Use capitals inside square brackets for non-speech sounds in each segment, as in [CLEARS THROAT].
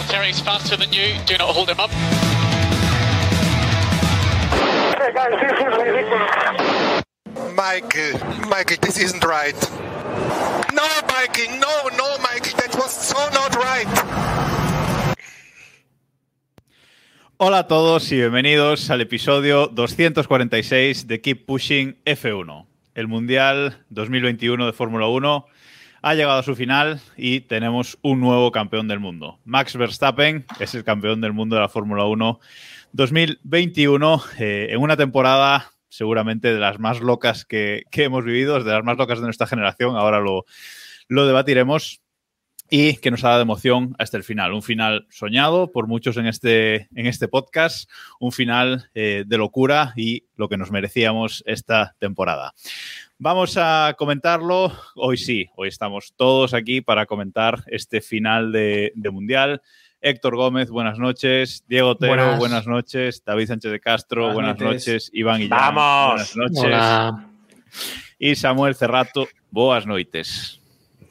Valtteri's faster than you. Do not hold him up. Hey guys, this is ridiculous. Michael, Michael, this isn't right. No, Michael, no, no, Michael, that was so not right. Hola a todos y bienvenidos al episodio 246 de Keep Pushing F1. El Mundial 2021 de Fórmula 1 ha llegado a su final y tenemos un nuevo campeón del mundo. Max Verstappen es el campeón del mundo de la Fórmula 1 2021 eh, en una temporada seguramente de las más locas que, que, hemos vivido, de las más locas de nuestra generación. Ahora lo, lo debatiremos y que nos ha dado emoción hasta el final. Un final soñado por muchos en este, en este podcast, un final eh, de locura y lo que nos merecíamos esta temporada. Vamos a comentarlo. Hoy sí, hoy estamos todos aquí para comentar este final de, de Mundial. Héctor Gómez, buenas noches. Diego Otero, buenas, buenas noches. David Sánchez de Castro, buenas, buenas noches. noches. Iván Guillén, Vamos. buenas noches. Hola. Y Samuel Cerrato, boas noites.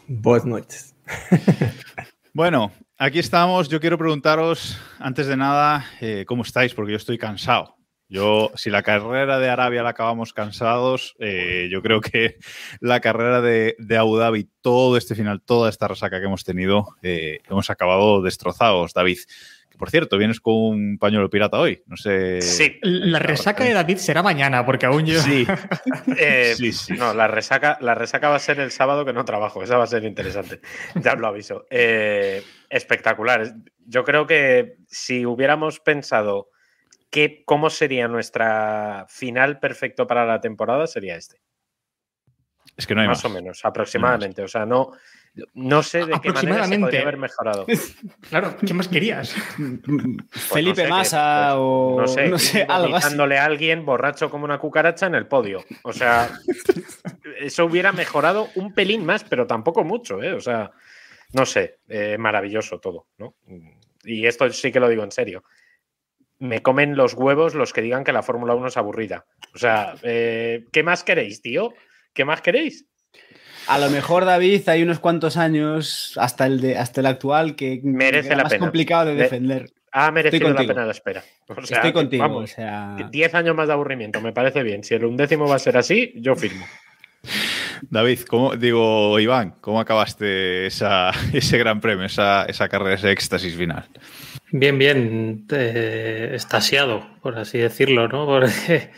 Boas noites. [LAUGHS] bueno, aquí estamos. Yo quiero preguntaros, antes de nada, eh, ¿cómo estáis? Porque yo estoy cansado. Yo, si la carrera de Arabia la acabamos cansados, eh, yo creo que la carrera de, de, Abu Dhabi, todo este final, toda esta resaca que hemos tenido, eh, hemos acabado destrozados, David. Que, por cierto, vienes con un pañuelo pirata hoy, no sé. Sí. La resaca de David será mañana, porque aún yo. Sí. [LAUGHS] eh, sí, sí. No, la resaca, la resaca va a ser el sábado que no trabajo, esa va a ser interesante. ya lo aviso. Eh, espectacular. Yo creo que si hubiéramos pensado ¿Qué, ¿cómo sería nuestra final perfecto para la temporada? Sería este. Es que no hay más. más. o menos, aproximadamente. No o sea, no, no sé de qué manera se podría haber mejorado. [LAUGHS] claro, ¿qué más querías? Pues Felipe no sé, Massa pues, o no sé, no sé algo dándole a alguien borracho como una cucaracha en el podio. O sea, eso hubiera mejorado un pelín más, pero tampoco mucho, ¿eh? O sea, no sé, eh, maravilloso todo, ¿no? Y esto sí que lo digo en serio me comen los huevos los que digan que la Fórmula 1 es aburrida. O sea, eh, ¿qué más queréis, tío? ¿Qué más queréis? A lo mejor, David, hay unos cuantos años hasta el, de, hasta el actual que merece la más pena. complicado de defender. De... Ha merecido la pena la espera. O sea, Estoy contigo. Vamos, o sea... 10 años más de aburrimiento, me parece bien. Si el undécimo va a ser así, yo firmo. David, ¿cómo, digo, Iván, ¿cómo acabaste esa, [LAUGHS] ese gran premio, esa, esa carrera, ese éxtasis final? Bien, bien, eh, estasiado, por así decirlo, ¿no? [LAUGHS] Porque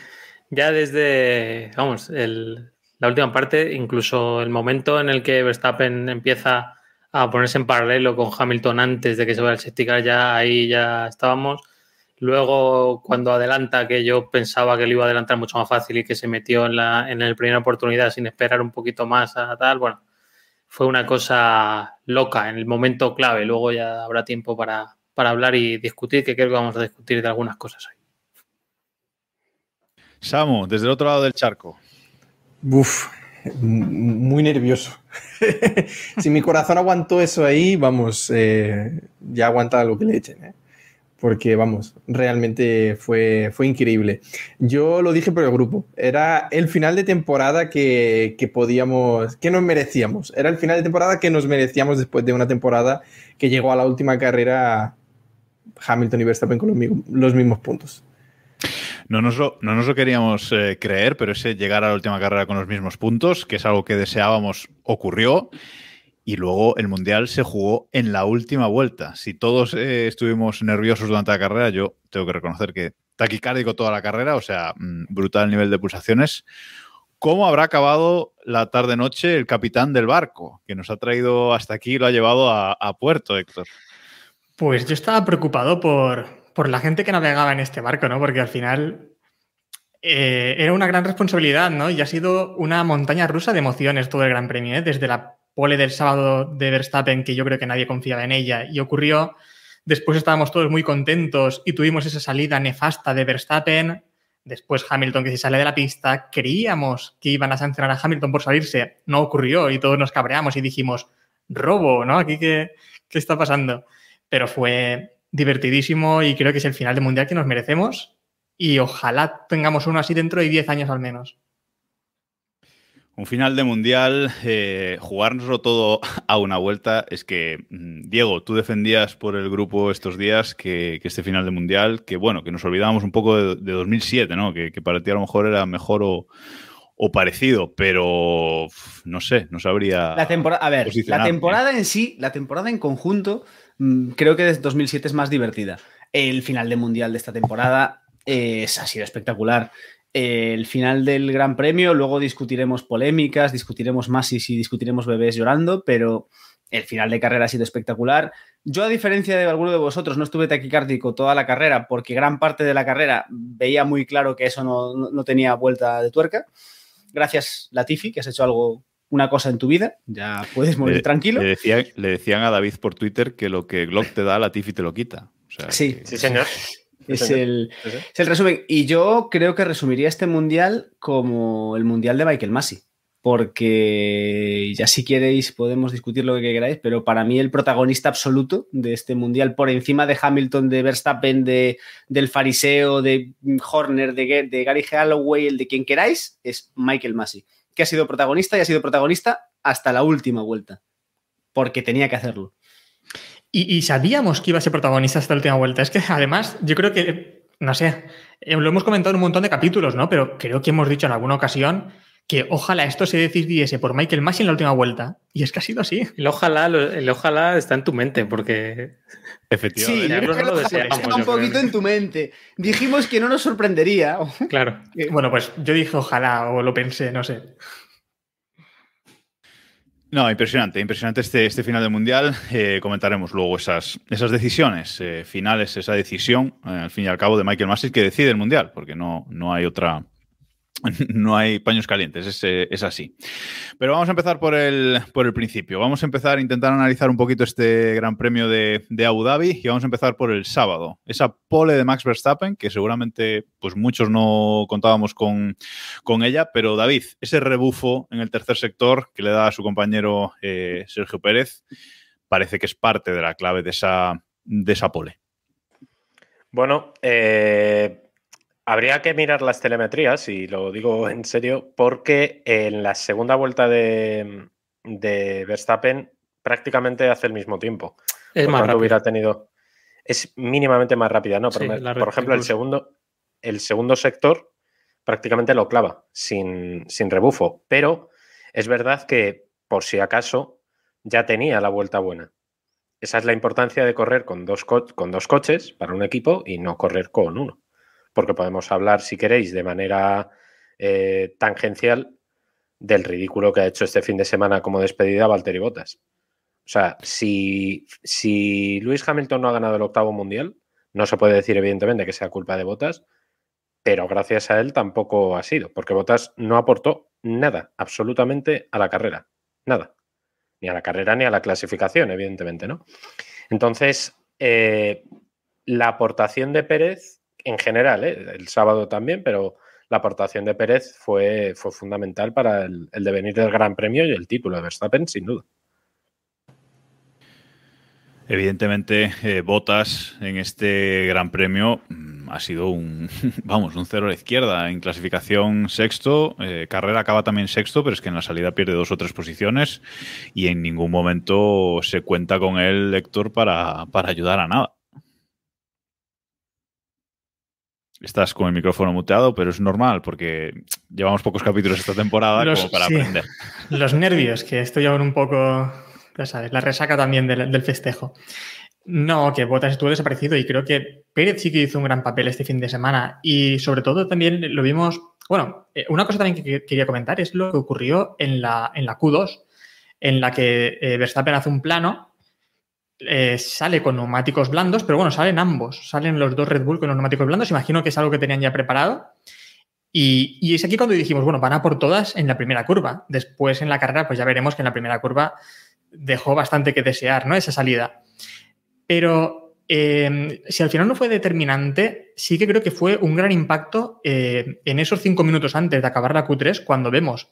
ya desde, vamos, el, la última parte, incluso el momento en el que Verstappen empieza a ponerse en paralelo con Hamilton antes de que se vaya al safety car, ya ahí ya estábamos. Luego, cuando adelanta, que yo pensaba que lo iba a adelantar mucho más fácil y que se metió en la, en la primera oportunidad sin esperar un poquito más a tal, bueno, fue una cosa loca en el momento clave. Luego ya habrá tiempo para, para hablar y discutir, que creo que vamos a discutir de algunas cosas hoy. Samu, desde el otro lado del charco. Uf, muy nervioso. [LAUGHS] si mi corazón aguantó eso ahí, vamos, eh, ya aguanta lo que le echen. ¿eh? Porque, vamos, realmente fue, fue increíble. Yo lo dije por el grupo. Era el final de temporada que, que podíamos, que nos merecíamos. Era el final de temporada que nos merecíamos después de una temporada que llegó a la última carrera Hamilton y Verstappen con los los mismos puntos. No nos, lo, no nos lo queríamos eh, creer, pero ese llegar a la última carrera con los mismos puntos, que es algo que deseábamos, ocurrió. Y luego el Mundial se jugó en la última vuelta. Si todos eh, estuvimos nerviosos durante la carrera, yo tengo que reconocer que taquicárdico toda la carrera, o sea, mmm, brutal nivel de pulsaciones. ¿Cómo habrá acabado la tarde-noche el capitán del barco, que nos ha traído hasta aquí y lo ha llevado a, a puerto, Héctor? Pues yo estaba preocupado por, por la gente que navegaba en este barco, ¿no? Porque al final eh, era una gran responsabilidad, ¿no? Y ha sido una montaña rusa de emociones todo el Gran Premio, ¿eh? Desde la pole del sábado de Verstappen, que yo creo que nadie confiaba en ella, y ocurrió Después estábamos todos muy contentos y tuvimos esa salida nefasta de Verstappen. Después Hamilton que se sale de la pista. Creíamos que iban a sancionar a Hamilton por salirse. No ocurrió y todos nos cabreamos y dijimos, robo, ¿no? Aquí qué, qué está pasando. Pero fue divertidísimo y creo que es el final de mundial que nos merecemos. Y ojalá tengamos uno así dentro de 10 años al menos. Un final de mundial, eh, jugárnoslo todo a una vuelta. Es que, mm, Diego, tú defendías por el grupo estos días que, que este final de mundial, que bueno, que nos olvidábamos un poco de, de 2007, ¿no? Que, que, para ti a lo mejor era mejor o, o parecido, pero no sé, no sabría. La temporada, a ver, la temporada en sí, la temporada en conjunto, creo que desde 2007 es más divertida. El final de mundial de esta temporada es, ha sido espectacular el final del Gran Premio, luego discutiremos polémicas, discutiremos Masis y discutiremos bebés llorando, pero el final de carrera ha sido espectacular. Yo, a diferencia de alguno de vosotros, no estuve taquicárdico toda la carrera porque gran parte de la carrera veía muy claro que eso no, no tenía vuelta de tuerca. Gracias, Latifi, que has hecho algo una cosa en tu vida, ya puedes morir le, tranquilo. Le, decía, le, decían a David por Twitter que lo que Glock te da, Latifi te lo quita. O sea, sí, que... sí, señor. Es el, es el, resumen. Y yo creo que resumiría este mundial como el mundial de Michael Massey. Porque ya si queréis podemos discutir lo que queráis, pero para mí el protagonista absoluto de este mundial, por encima de Hamilton, de Verstappen, de, del Fariseo, de Horner, de, de Gary Holloway, el de quien queráis, es Michael Massey, que ha sido protagonista y ha sido protagonista hasta la última vuelta, porque tenía que hacerlo. Y, y, sabíamos que iba a ser protagonista hasta la última vuelta. Es que además, yo creo que, no sé, eh, lo hemos comentado en un montón de capítulos, ¿no? Pero creo que hemos dicho en alguna ocasión que ojalá esto se decidiese por Michael Massey en la última vuelta. Y es que ha sido así. El ojalá, el ojalá está en tu mente, porque. Efectivamente. Sí, no lo deseamos, está un poquito en tu mente. Dijimos que no nos sorprendería. [LAUGHS] Claro. Bueno, pues yo dije ojalá, o lo pensé, no sé. No, impresionante, impresionante este, este final del Mundial. Eh, comentaremos luego esas, esas decisiones eh, finales, esa decisión, eh, al fin y al cabo, de Michael Masters que decide el Mundial, porque no, no hay otra, [LAUGHS] no hay paños calientes, es, es, así. Pero vamos a empezar por el, por el principio. Vamos a empezar a intentar analizar un poquito este Gran Premio de, de, Abu Dhabi y vamos a empezar por el sábado. Esa pole de Max Verstappen, que seguramente pues muchos no contábamos con, con ella, pero David, ese rebufo en el tercer sector que le da a su compañero eh, Sergio Pérez, parece que es parte de la clave de esa, de esa pole. Bueno, eh, Habría que mirar las telemetrías, y lo digo [LAUGHS] en serio, porque en la segunda vuelta de, de Verstappen prácticamente hace el mismo tiempo. Es por más tanto, rápido. hubiera tenido. Es mínimamente más rápida, ¿no? Pero Sí, me- la por ejemplo, el segundo, el segundo sector prácticamente lo clava sin, sin rebufo. Pero es verdad que, por si acaso, ya tenía la vuelta buena. Esa es la importancia de correr con dos, co- con dos coches para un equipo y no correr con uno porque podemos hablar, si queréis, de manera eh, tangencial del ridículo que ha hecho este fin de semana como despedida Valtteri Bottas. O sea, si, si Lewis Hamilton no ha ganado el octavo mundial, no se puede decir evidentemente que sea culpa de Bottas, pero gracias a él tampoco ha sido, porque Bottas no aportó nada, absolutamente a la carrera, nada, ni a la carrera ni a la clasificación, evidentemente, ¿no? Entonces, eh, la aportación de Pérez en general, ¿eh? el sábado también, pero la aportación de Pérez fue, fundamental para el, devenir del Gran Premio y el título de Verstappen, sin duda. Evidentemente, eh, Botas en este Gran Premio mmm, ha sido un, [LAUGHS] vamos, un cero a la izquierda. En clasificación sexto, eh, carrera acaba también sexto, pero es que en la salida pierde dos o tres posiciones y en ningún momento se cuenta con él, Héctor, para ayudar a nada. Estás con el micrófono muteado, pero es normal porque llevamos pocos capítulos esta temporada Los, como para sí, aprender. Los nervios, que estoy aún un poco, ya sabes, la resaca también del, del festejo. No, que Bottas estuvo desaparecido y creo que Pérez sí que hizo un gran papel este fin de semana y sobre todo también lo vimos, bueno, eh, una cosa también que quería comentar es lo que ocurrió en la, en la Q2, en la que eh, Verstappen hace un plano eh, sale con neumáticos blandos, pero bueno, salen ambos, salen los dos Red Bull con los neumáticos blandos, imagino que es algo que tenían ya preparado. Y, es aquí cuando dijimos, bueno, van a por todas en la primera curva. Después en la carrera, pues ya veremos que en la primera curva dejó bastante que desear, ¿no? Esa salida. Pero eh, si al final no fue determinante, sí que creo que fue un gran impacto eh, en esos cinco minutos antes de acabar la Q3, cuando vemos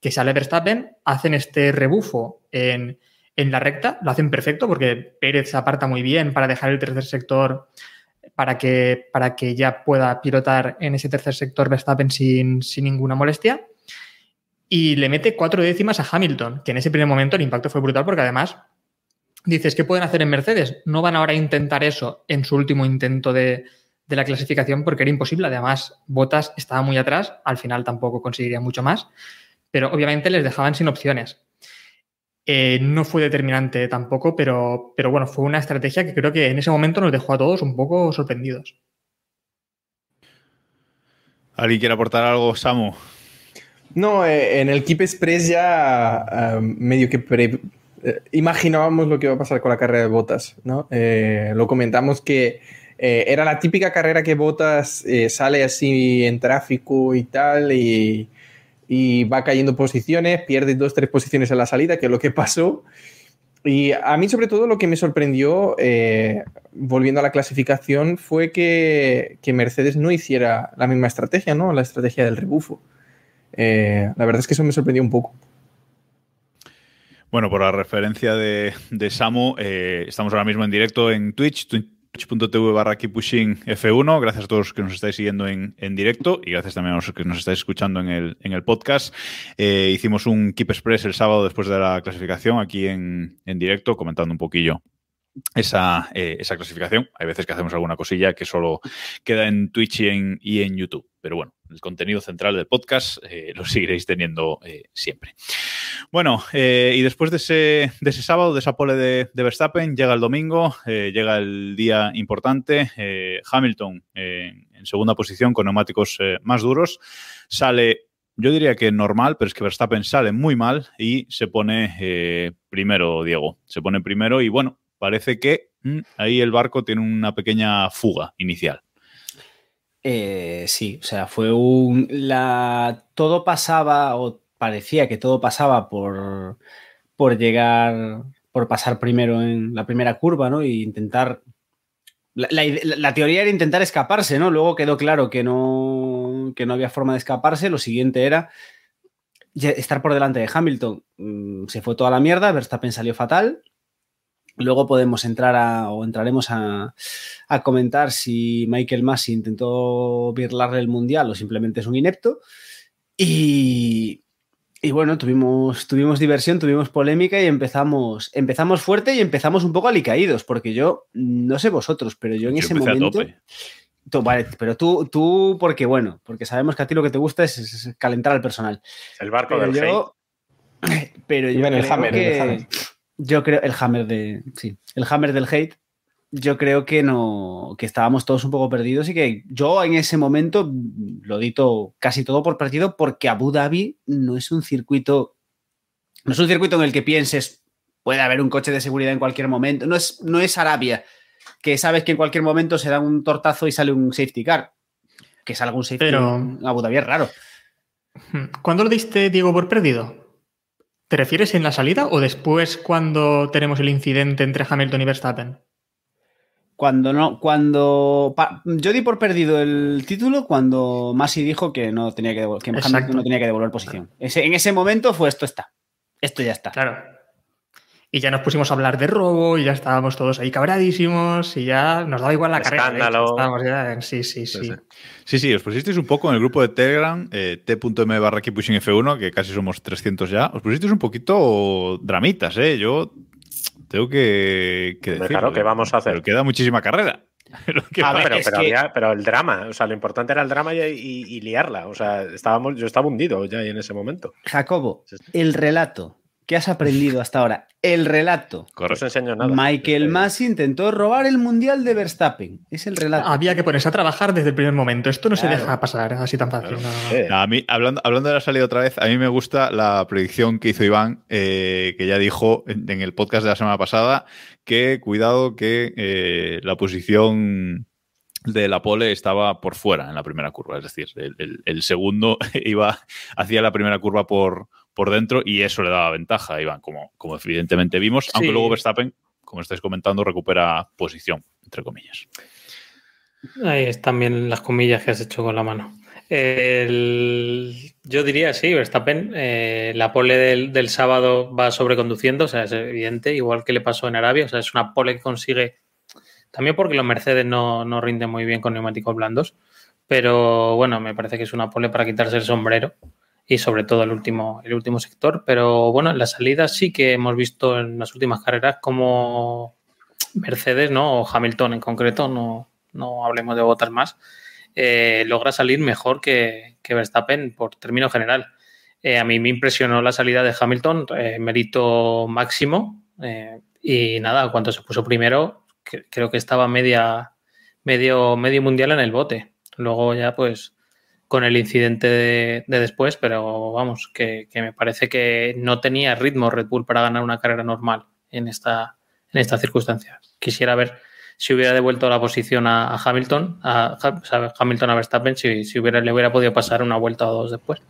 que sale Verstappen, hacen este rebufo en, en la recta, lo hacen perfecto porque Pérez se aparta muy bien para dejar el tercer sector para que, para que ya pueda pilotar en ese tercer sector Verstappen sin, sin ninguna molestia. Y le mete cuatro décimas a Hamilton, que en ese primer momento el impacto fue brutal porque además dices, ¿qué pueden hacer en Mercedes? No van ahora a intentar eso en su último intento de, de la clasificación porque era imposible. Además, Bottas estaba muy atrás, al final tampoco conseguiría mucho más, pero obviamente les dejaban sin opciones. Eh, no fue determinante tampoco, pero, pero bueno, fue una estrategia que creo que en ese momento nos dejó a todos un poco sorprendidos. ¿Alguien quiere aportar algo, Samu? No, eh, en el Keep Express ya uh, medio que pre eh, imaginábamos lo que iba a pasar con la carrera de Botas, ¿no? Eh, lo comentamos que eh, era la típica carrera que Botas sale así en tráfico y tal y, y, va cayendo posiciones, pierde dos, tres posiciones en la salida, que es lo que pasó. Y a mí sobre todo lo que me sorprendió, volviendo a la clasificación, fue que, que, Mercedes no hiciera la misma estrategia, ¿no? La estrategia del rebufo. la verdad es que eso me sorprendió un poco. Bueno, por la referencia de, de Samu, eh, estamos ahora mismo en directo en Twitch, twitch.tv barra Pushing F1. Gracias a todos los que nos estáis siguiendo en, en, directo y gracias también a los que nos estáis escuchando en el, en el podcast. Eh, hicimos un Keep Express el sábado después de la clasificación aquí en, en directo, comentando un poquillo esa, eh, esa, clasificación. Hay veces que hacemos alguna cosilla que solo queda en Twitch y en, YouTube. Pero bueno, el contenido central del podcast eh, lo seguiréis teniendo eh, siempre. Bueno, y después de ese, de ese, sábado, de esa pole de, Verstappen, llega el domingo, llega el día importante. Hamilton en segunda posición con neumáticos más duros. Sale yo diría que normal, pero es que Verstappen sale muy mal y se pone primero, Diego. Se pone primero y bueno, parece que mmm, ahí el barco tiene una pequeña fuga inicial. Eh, sí, o sea, fue un. La, todo pasaba, o parecía que todo pasaba por, por llegar, por pasar primero en la primera curva, ¿no? Y intentar. La, la, la, teoría era intentar escaparse, ¿no? Luego quedó claro que no, que no había forma de escaparse. Lo siguiente era estar por delante de Hamilton. Mm, Se fue toda la mierda, Verstappen salió fatal. Luego podemos entrar a, o entraremos a, a comentar si Michael Massey intentó birlarle el mundial o simplemente es un inepto. Y, y bueno, tuvimos, tuvimos diversión, tuvimos polémica y empezamos, empezamos fuerte y empezamos un poco alicaídos, porque yo, no sé vosotros, pero yo en Yo ese momento... tope. Tú, vale, pero tú, tú, porque bueno, porque sabemos que a ti lo que te gusta es, es calentar al personal. El barco Pero del hate. yo, [LAUGHS] pero yo el creo Hammer, en que- el Hammer. Yo creo el hammer de sí, el hammer del hate. Yo creo que no, que estábamos todos un poco perdidos y que yo en ese momento lo di todo, casi todo por perdido porque Abu Dhabi no es un circuito, no es un circuito en el que pienses puede haber un coche de seguridad en cualquier momento. No es, no es Arabia, que sabes que en cualquier momento se da un tortazo y sale un safety car. Que salga un safety Pero- en Abu Dhabi es raro. ¿Cuándo lo diste, Diego, por perdido? ¿Te refieres en la salida o después cuando tenemos el incidente entre Hamilton y Verstappen? Cuando no, cuando pa- yo di por perdido el título cuando Masi dijo que no tenía que devolver, que Hamilton no tenía que devolver posición. Ese- en ese momento fue esto está. Esto ya está. Claro. Y ya nos pusimos a hablar de robo y ya estábamos todos ahí cabradísimos y ya nos daba igual la carrera. Escándalo. ya en- sí, sí, sí. Sí, sí. Os pusisteis un poco en el grupo de Telegram, eh, t.m barra Keep Pushing F1, que casi somos 300 ya. Os pusisteis un poquito dramitas, ¿eh? Yo tengo que, que decirlo, claro, ¿qué ¿eh? vamos a hacer? Pero queda muchísima carrera. [LAUGHS] Lo que A va- ver, pero, es pero, que- había- pero el drama, o sea, lo importante era el drama y, y- y liarla. O sea, estábamos, yo estaba hundido ya en ese momento. Jacobo, el relato que has aprendido hasta ahora, el relato. No Correcto. enseño nada. Michael que- Masi intentó robar el mundial de Verstappen. Es el relato. Había que ponerse a trabajar desde el primer momento. Esto no se deja pasar así tan fácil. no, no, no. Eh, A mí, hablando, hablando de la salida otra vez, a mí me gusta la predicción que hizo Iván, eh, que ya dijo en, en el podcast de la semana pasada, que cuidado que eh, la posición de la pole estaba por fuera en la primera curva. Es decir, el, el- el segundo [LAUGHS] iba, hacía la primera curva por, por dentro y eso le daba ventaja Iván, como, como evidentemente vimos, aunque luego Verstappen, como estáis comentando, recupera posición. entre comillas. Ahí están bien las comillas que has hecho con la mano. El- yo diría, sí, Verstappen, eh, la pole del, del sábado va sobreconduciendo, o sea, es evidente, igual que le pasó en Arabia, o sea, es una pole que consigue, también porque los Mercedes no, no rinden muy bien con neumáticos blandos, pero bueno, me parece que es una pole para quitarse el sombrero y sobre todo el último, el último sector, pero bueno, en la salida sí que hemos visto en las últimas carreras como Mercedes, ¿no? O Hamilton en concreto, no, no hablemos de botas más, eh, logra salir mejor que, que Verstappen por término general. Eh, a mí me impresionó la salida de Hamilton, eh, mérito máximo. y nada, cuando se puso primero, creo que estaba media, medio, medio mundial en el bote. Luego ya, pues, con el incidente de, de después, pero vamos, que, me parece que no tenía ritmo Red Bull para ganar una carrera normal en esta, en estas circunstancias. Quisiera ver si hubiera devuelto la posición a, Hamilton, a, Hamilton a Verstappen, si, si hubiera, le hubiera podido pasar una vuelta o dos después.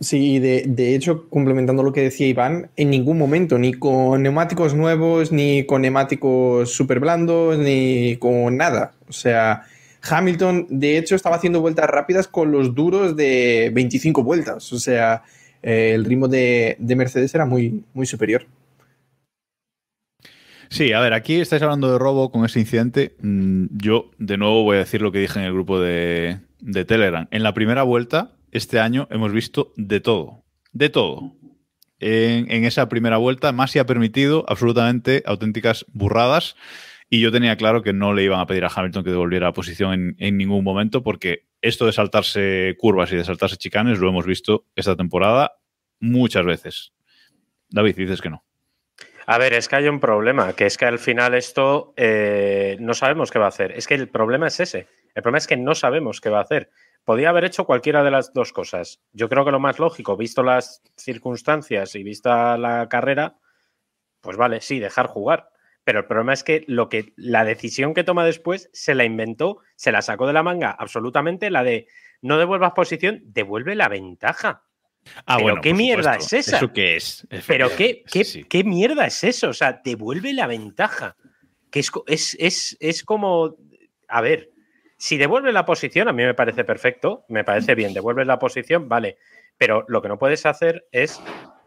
Sí, de, de hecho, complementando lo que decía Iván, en ningún momento, ni con neumáticos nuevos, ni con neumáticos súper blandos, ni con nada. O sea, Hamilton, de hecho, estaba haciendo vueltas rápidas con los duros de 25 vueltas. O sea, eh, el ritmo de, de Mercedes era muy, muy superior. Sí, a ver, aquí estáis hablando de robo con ese incidente. Mm, Yo, de nuevo, voy a decir lo que dije en el grupo de, de Telegram. En la primera vuelta, este año, hemos visto de todo. De todo. En, esa primera vuelta, Masi ha permitido absolutamente auténticas burradas. Y yo tenía claro que no le iban a pedir a Hamilton que devolviera la posición en, ningún momento, porque esto de saltarse curvas y de saltarse chicanes lo hemos visto esta temporada muchas veces. David, dices que no. A ver, es que hay un problema, que es que al final esto eh, no sabemos qué va a hacer. Es que el problema es ese. El problema es que no sabemos qué va a hacer. Podía haber hecho cualquiera de las dos cosas. Yo creo que lo más lógico, visto las circunstancias y vista la carrera, pues vale, sí, dejar jugar. Pero el problema es que lo que la decisión que toma después se la inventó, se la sacó de la manga absolutamente, la de no devuelvas posición, devuelve la ventaja. Ah, ¿Pero bueno, qué mierda supuesto. es esa? ¿Eso qué es? Pero qué, qué, Sí. qué mierda es eso? O sea, devuelve la ventaja. Que es, es, es, es como. A ver, si devuelve la posición, a mí me parece perfecto, me parece bien. Devuelves la posición, vale. Pero lo que no puedes hacer es.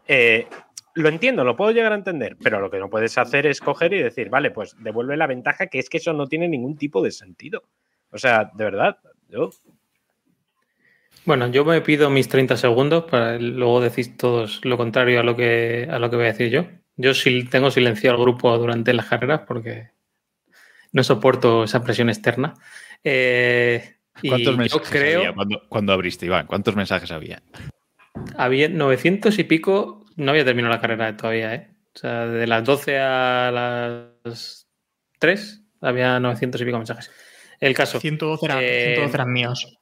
eh, lo entiendo, lo puedo llegar a entender, pero lo que no puedes hacer es coger y decir, vale, pues devuelve la ventaja, que es que eso no tiene ningún tipo de sentido. O sea, de verdad, yo. Bueno, yo me pido mis 30 segundos para luego decir todos lo contrario a lo que, a lo que voy a decir yo. Yo sí tengo silenciado al grupo durante las carreras porque no soporto esa presión externa. Eh, y ¿Cuántos yo mensajes creo había cuando, cuando abriste, Iván? ¿Cuántos mensajes había? había 900 y pico, no había terminado la carrera todavía, ¿eh? O sea, de las 12 a las 3 había 900 y pico mensajes. El caso. 112 eran, Eh, 112 eran míos.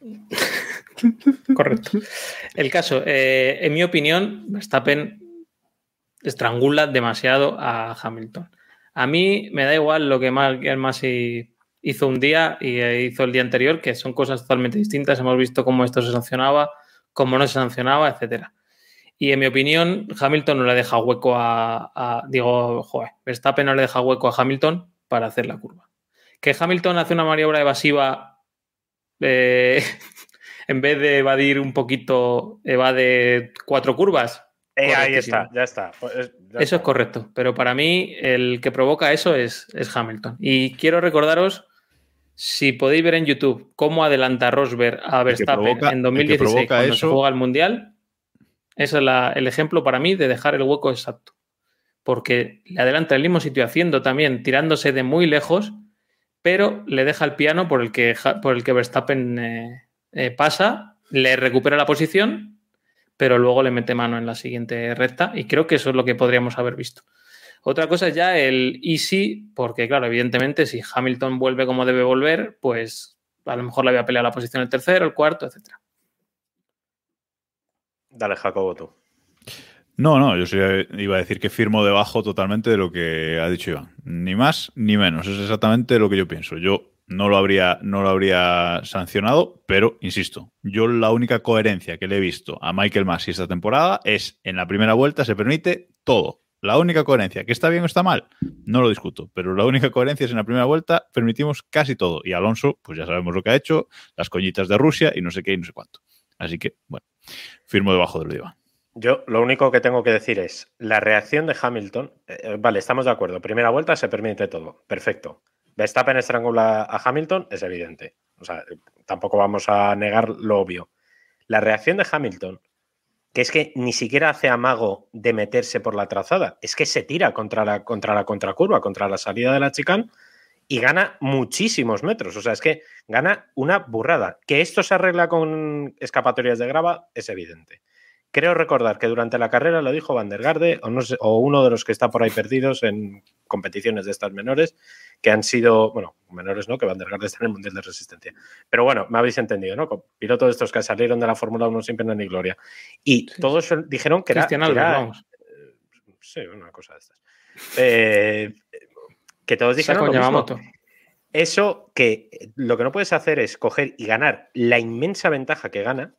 [LAUGHS] Correcto. El caso, eh, en mi opinión, Verstappen estrangula demasiado a Hamilton. A mí me da igual lo que Masi hizo un día y eh, hizo el día anterior, que son cosas totalmente distintas. Hemos visto cómo esto se sancionaba, cómo no se sancionaba, etcétera. Y en mi opinión, Hamilton no le deja hueco a, a- digo, joder, Verstappen no le deja hueco a Hamilton para hacer la curva. Que Hamilton hace una maniobra evasiva eh, [LAUGHS] en vez de evadir un poquito, evade cuatro curvas. Eh, ahí está, ya está. Pues, eh, ya Eso es correcto, pero para mí el que provoca eso es, es Hamilton. Y quiero recordaros, si podéis ver en YouTube cómo adelanta Rosberg a Verstappen provoca- en el que 2016 provoca cuando se juega el Mundial, ese es la- el ejemplo para mí de dejar el hueco exacto. Porque le adelanta el mismo sitio haciendo también, tirándose de muy lejos, pero le deja el piano por el que, por el que Verstappen eh, eh, pasa, le recupera la posición pero luego le mete mano en la siguiente recta y creo que eso es lo que podríamos haber visto. Otra cosa es ya el easy, porque claro, evidentemente si Hamilton vuelve como debe volver, pues a lo mejor le voy a pelear la posición el tercero, el cuarto, etcétera. Dale, Jacobo, tú. No, no, yo iba a decir que firmo debajo totalmente de lo que ha dicho Iván. Ni más ni menos. Es exactamente lo que yo pienso. Yo no lo habría, no lo habría sancionado, pero insisto, yo la única coherencia que le he visto a Michael Massey esta temporada es en la primera vuelta se permite todo. La única coherencia, que está bien o está mal, no lo discuto, pero la única coherencia es en la primera vuelta permitimos casi todo. Y Alonso, pues ya sabemos lo que ha hecho, las coñitas de Rusia y no sé qué y no sé cuánto. Así que, bueno, firmo debajo del diván. Yo lo único que tengo que decir es la reacción de Hamilton. eh, vale, estamos de acuerdo. Primera vuelta se permite todo. Perfecto. Verstappen estrangula a Hamilton, es evidente. O sea, eh, tampoco vamos a negar lo obvio. La reacción de Hamilton, que es que ni siquiera hace amago de meterse por la trazada, es que se tira contra la, contra la contracurva, contra la salida de la chicane y gana muchísimos metros. O sea, es que gana una burrada. Que esto se arregla con escapatorias de grava es evidente. Creo recordar que durante la carrera lo dijo Van der Garde o, no sé- o uno de los que está por ahí perdidos en competiciones de estas menores, que han sido, bueno, menores no, que Van der Garde está en el Mundial de Resistencia. Pero bueno, me habéis entendido, ¿no? Con pilotos de estos que salieron de la Fórmula 1 sin pena ni gloria. Y todos dijeron que era... Cristian que Albert, era- vamos. Sí, una cosa de estas. Eh, que todos dijeron lo mismo. Eso que lo que no puedes hacer es coger y ganar la inmensa ventaja que gana,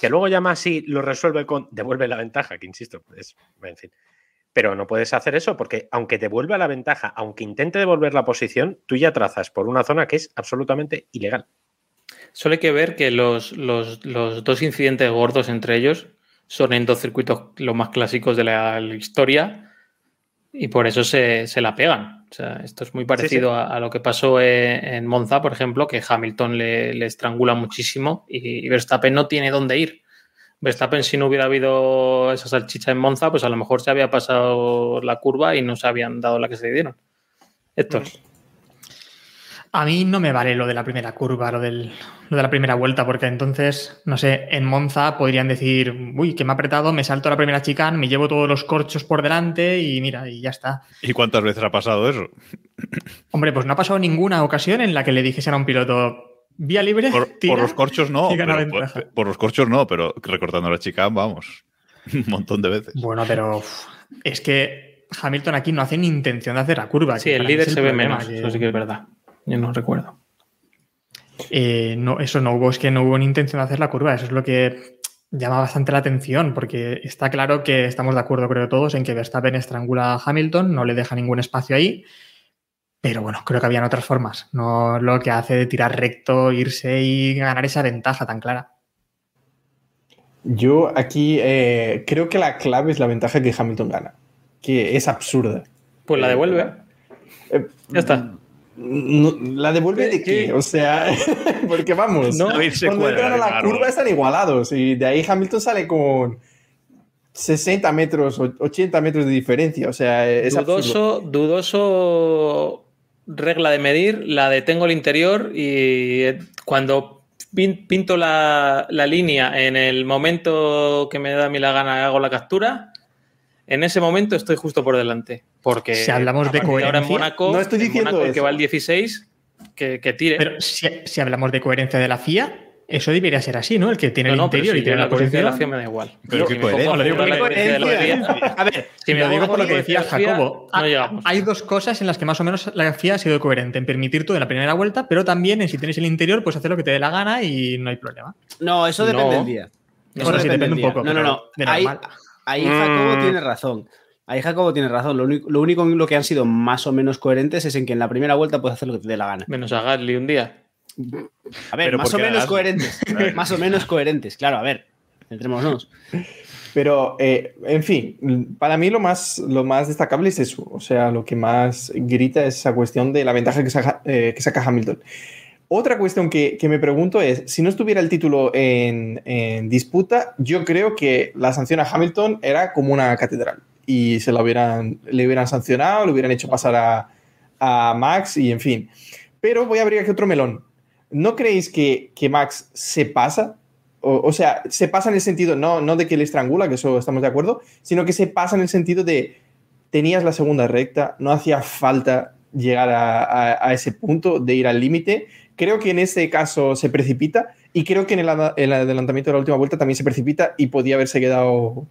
que luego ya más si lo resuelve con devuelve la ventaja, que insisto, es, en fin. Pero no puedes hacer eso porque aunque devuelva la ventaja, aunque intente devolver la posición, tú ya trazas por una zona que es absolutamente ilegal. Solo hay que ver que los, los- los dos incidentes gordos entre ellos son en dos circuitos los más clásicos de la historia y por eso se, se la pegan. O sea, esto es muy parecido A, a lo que pasó en, en Monza, por ejemplo, que Hamilton le, le estrangula muchísimo y, y Verstappen no tiene dónde ir. Verstappen, si no hubiera habido esa salchicha en Monza, pues a lo mejor se había pasado la curva y no se habían dado la que se dieron. Héctor. A mí no me vale lo de la primera curva, lo, del- lo de la primera vuelta, porque entonces, no sé, en Monza podrían decir, uy, que me ha apretado, me salto a la primera chicane, me llevo todos los corchos por delante y mira, y ya está. ¿Y cuántas veces ha pasado eso? [LAUGHS] Hombre, pues no ha pasado ninguna ocasión en la que le dijesen a un piloto, vía libre, Por, tira por los corchos no, pero por, ventaja". por los corchos no, pero recortando la chica, vamos, [LAUGHS] un montón de veces. Bueno, pero uf, es que Hamilton aquí no hace ni intención de hacer la curva. Sí, el líder se ve menos, que- eso sí que es verdad. Yo no recuerdo. Eh, no, eso no hubo, es que no hubo ni intención de hacer la curva. Eso es lo que llama bastante la atención, porque está claro que estamos de acuerdo, creo todos, en que Verstappen estrangula a Hamilton, no le deja ningún espacio ahí. Pero bueno, creo que habían otras formas. No lo que hace de tirar recto, irse y ganar esa ventaja tan clara. Yo aquí eh, creo que la clave es la ventaja que Hamilton gana, que es absurda. Pues la devuelve. Eh, Ya está. No- ¿La devuelve de qué? O sea, [LAUGHS] porque vamos, No, cuando entran a de la curva están igualados y de ahí Hamilton sale con 60 metros, o 80 metros de diferencia. O sea, es absurdo. dudoso, dudoso regla de medir, la detengo al interior y eh, cuando pin- pinto la, la línea en el momento que me da a mí la gana hago la captura, en ese momento estoy justo por delante. Porque Si hablamos de partir ahora en coherencia, Mónaco, no estoy en diciendo Mónaco, que va el 16, que, que tire. Pero si, si hablamos de coherencia de la FIA, eso debería ser así, ¿no? El que tiene no, el no, interior si y tiene la la coherencia de la. FIA me da igual. Pero Si qué coherencia. coherencia A ver, si me Lo digo por lo que decía Jacobo. Hay dos cosas en las que más o menos la FIA ha sido coherente, en permitir todo en la primera vuelta, pero también en si tienes el interior, pues hacer lo que te dé la gana y no hay problema. No, eso depende No. del día. Eso Bueno, sí, depende un poco, No, no, no. ahí Jacobo Mm. tiene razón. Ahí Jacobo tiene razón. Lo único, lo único en lo que han sido más o menos coherentes es en que en la primera vuelta puedes hacer lo que te dé la gana. Menos a Gasly un día. A ver, Pero más o menos coherentes. más o menos coherentes. Claro, a ver. Centrémonos. Pero, eh, en fin, para mí lo más, lo más destacable es eso. O sea, lo que más grita es esa cuestión de la ventaja que saca, eh, que saca Hamilton. Otra cuestión que, que me pregunto es, si no estuviera el título en, en disputa, yo creo que la sanción a Hamilton era como una catedral. Y se la hubieran, le hubieran sancionado, le hubieran hecho pasar a, a Max y en fin. Pero voy a abrir aquí otro melón. ¿No creéis que, que Max se pasa? O, o sea, se pasa en el sentido, no, no de que le estrangula, que eso estamos de acuerdo, sino que se pasa en el sentido de tenías la segunda recta, no hacía falta llegar a, a- a ese punto de ir al límite. Creo que en este caso se precipita y creo que en el, el adelantamiento de la última vuelta también se precipita y podía haberse quedado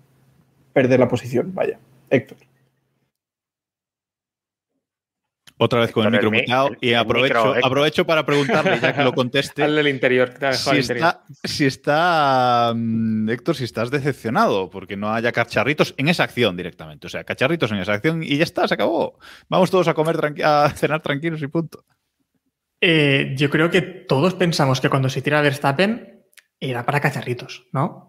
perder la posición. Vaya, Héctor. Otra vez con el Héctor, micro el el- y el aprovecho, micro, aprovecho para preguntarle, ya que lo conteste, [LAUGHS] Al del interior, que te ha dejado si al interior. está, si está mm, Héctor, si estás decepcionado porque no haya cacharritos en esa acción directamente. O sea, cacharritos en esa acción y ya está, se acabó. Vamos todos a comer, tranqui- a cenar tranquilos y punto. Eh, yo creo que todos pensamos que cuando se tira Verstappen era para cacharritos, ¿no?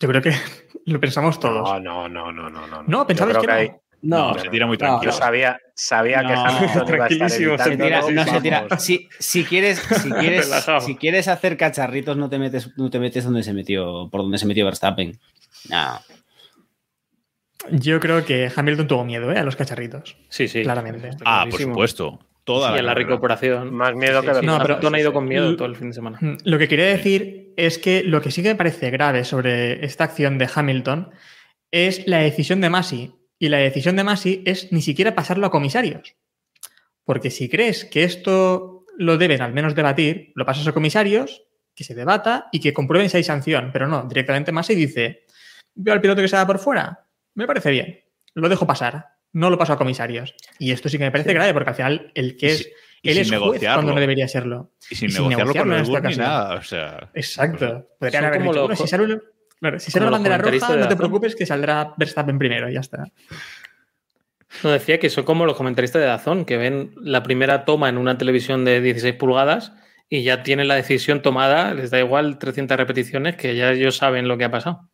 Yo creo que [LAUGHS] lo pensamos todos. No, no, no, no, no. No, No, pensabais que no. hay- No, se tira muy tranquilo. Yo sabía, sabía que Hamilton iba a estar se tira- no se tira. Si, si quieres, si [LAUGHS] quieres, si quieres hacer cacharritos, no te metes, no te metes donde se metió, por donde se metió Verstappen. No. Yo creo que Hamilton tuvo miedo ¿eh? a los cacharritos. Sí, sí. Claramente. Ah, por supuesto. Toda Y en la recuperación. Más miedo que Sí, sí. No, pero- ha ido con miedo todo el fin de semana. Mm, Lo que quería decir es que lo que sí que me parece grave sobre esta acción de Hamilton es la decisión de Masi. Y la decisión de Masi es ni siquiera pasarlo a comisarios. Porque si crees que esto lo deben al menos debatir, lo pasas a comisarios, que se debata y que comprueben si hay sanción. Pero no, directamente Masi dice, veo al piloto que se va por fuera, me parece bien, lo dejo pasar, no lo paso a comisarios. Y esto sí que me parece grave porque al final el que Y es... si- y él sin es juez negociarlo. cuando no debería serlo. Y sin Y sin negociarlo con negociarlo en el esta ni nada. O sea, Exacto. Podrían Son haber como dicho, bueno, si sale, claro, si sale bandera roja, no te preocupes que saldrá Verstappen primero, ya está. No decía que son como los comentaristas de Dazón, que ven la primera toma en una televisión de 16 pulgadas y ya tienen la decisión tomada, les da igual 300 repeticiones, que ya ellos saben lo que ha pasado.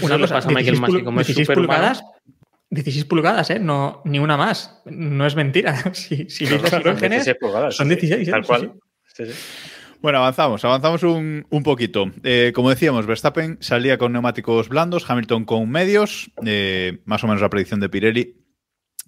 Una Eso cosa, pasa a Michael 16 Masi, pul- como es 16 superhumano. pulgadas, 16 pulgadas, ¿eh? No, ni una más. No es mentira. [LAUGHS] Si, si veis las Claro, imágenes, 16 pulgadas, son sí, 16, ¿eh? Tal cual. sí. Sí, sí. Bueno, avanzamos, avanzamos un, un poquito. Eh, como decíamos, Verstappen salía con neumáticos blandos, Hamilton con medios, eh, más o menos la predicción de Pirelli.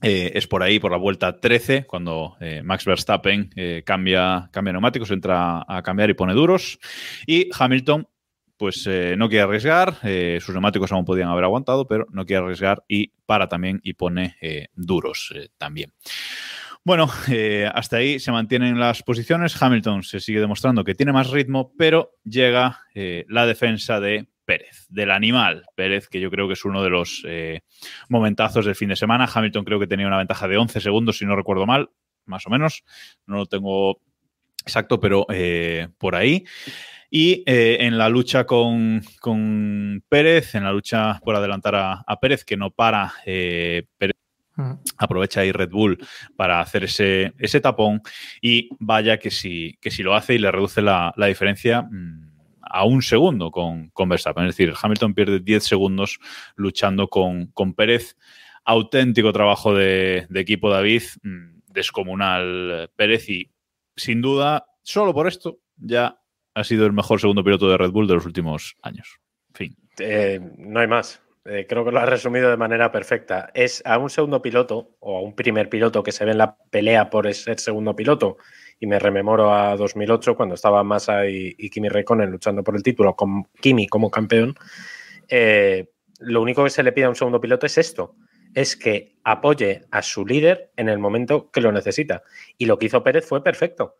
eh, es por ahí, por la vuelta 13, cuando eh, Max Verstappen eh, cambia, cambia neumáticos, entra a cambiar y pone duros. Y Hamilton, pues eh, no quiere arriesgar, eh, sus neumáticos aún podían haber aguantado, pero no quiere arriesgar y para también y pone eh, duros también. Bueno, hasta ahí se mantienen las posiciones. Hamilton se sigue demostrando que tiene más ritmo, pero llega la defensa de Pérez, del animal Pérez, que yo creo que es uno de los momentazos del fin de semana. Hamilton creo que tenía una ventaja de 11 segundos, si no recuerdo mal, más o menos. No lo tengo exacto, pero por ahí. Y eh, en la lucha con, con Pérez, en la lucha por adelantar a, a Pérez, que no para, eh, Pérez Mm. aprovecha ahí Red Bull para hacer ese, ese tapón y vaya que si, que si lo hace y le reduce la, la diferencia mm, a un segundo con, con Verstappen. Es decir, Hamilton pierde 10 segundos luchando con, con Pérez. Auténtico trabajo de, de equipo David, mm, descomunal Pérez y sin duda, solo por esto ya ha sido el mejor segundo piloto de Red Bull de los últimos años. Fin. Eh, no hay más. Eh, creo que lo has resumido de manera perfecta. Es a un segundo piloto o a un primer piloto que se ve en la pelea por ser segundo piloto. Y me rememoro a 2008 cuando estaba Massa y, y Kimi Raikkonen luchando por el título con Kimi como campeón. Eh, lo único que se le pide a un segundo piloto es esto: es que apoye a su líder en el momento que lo necesita. Y lo que hizo Pérez fue perfecto.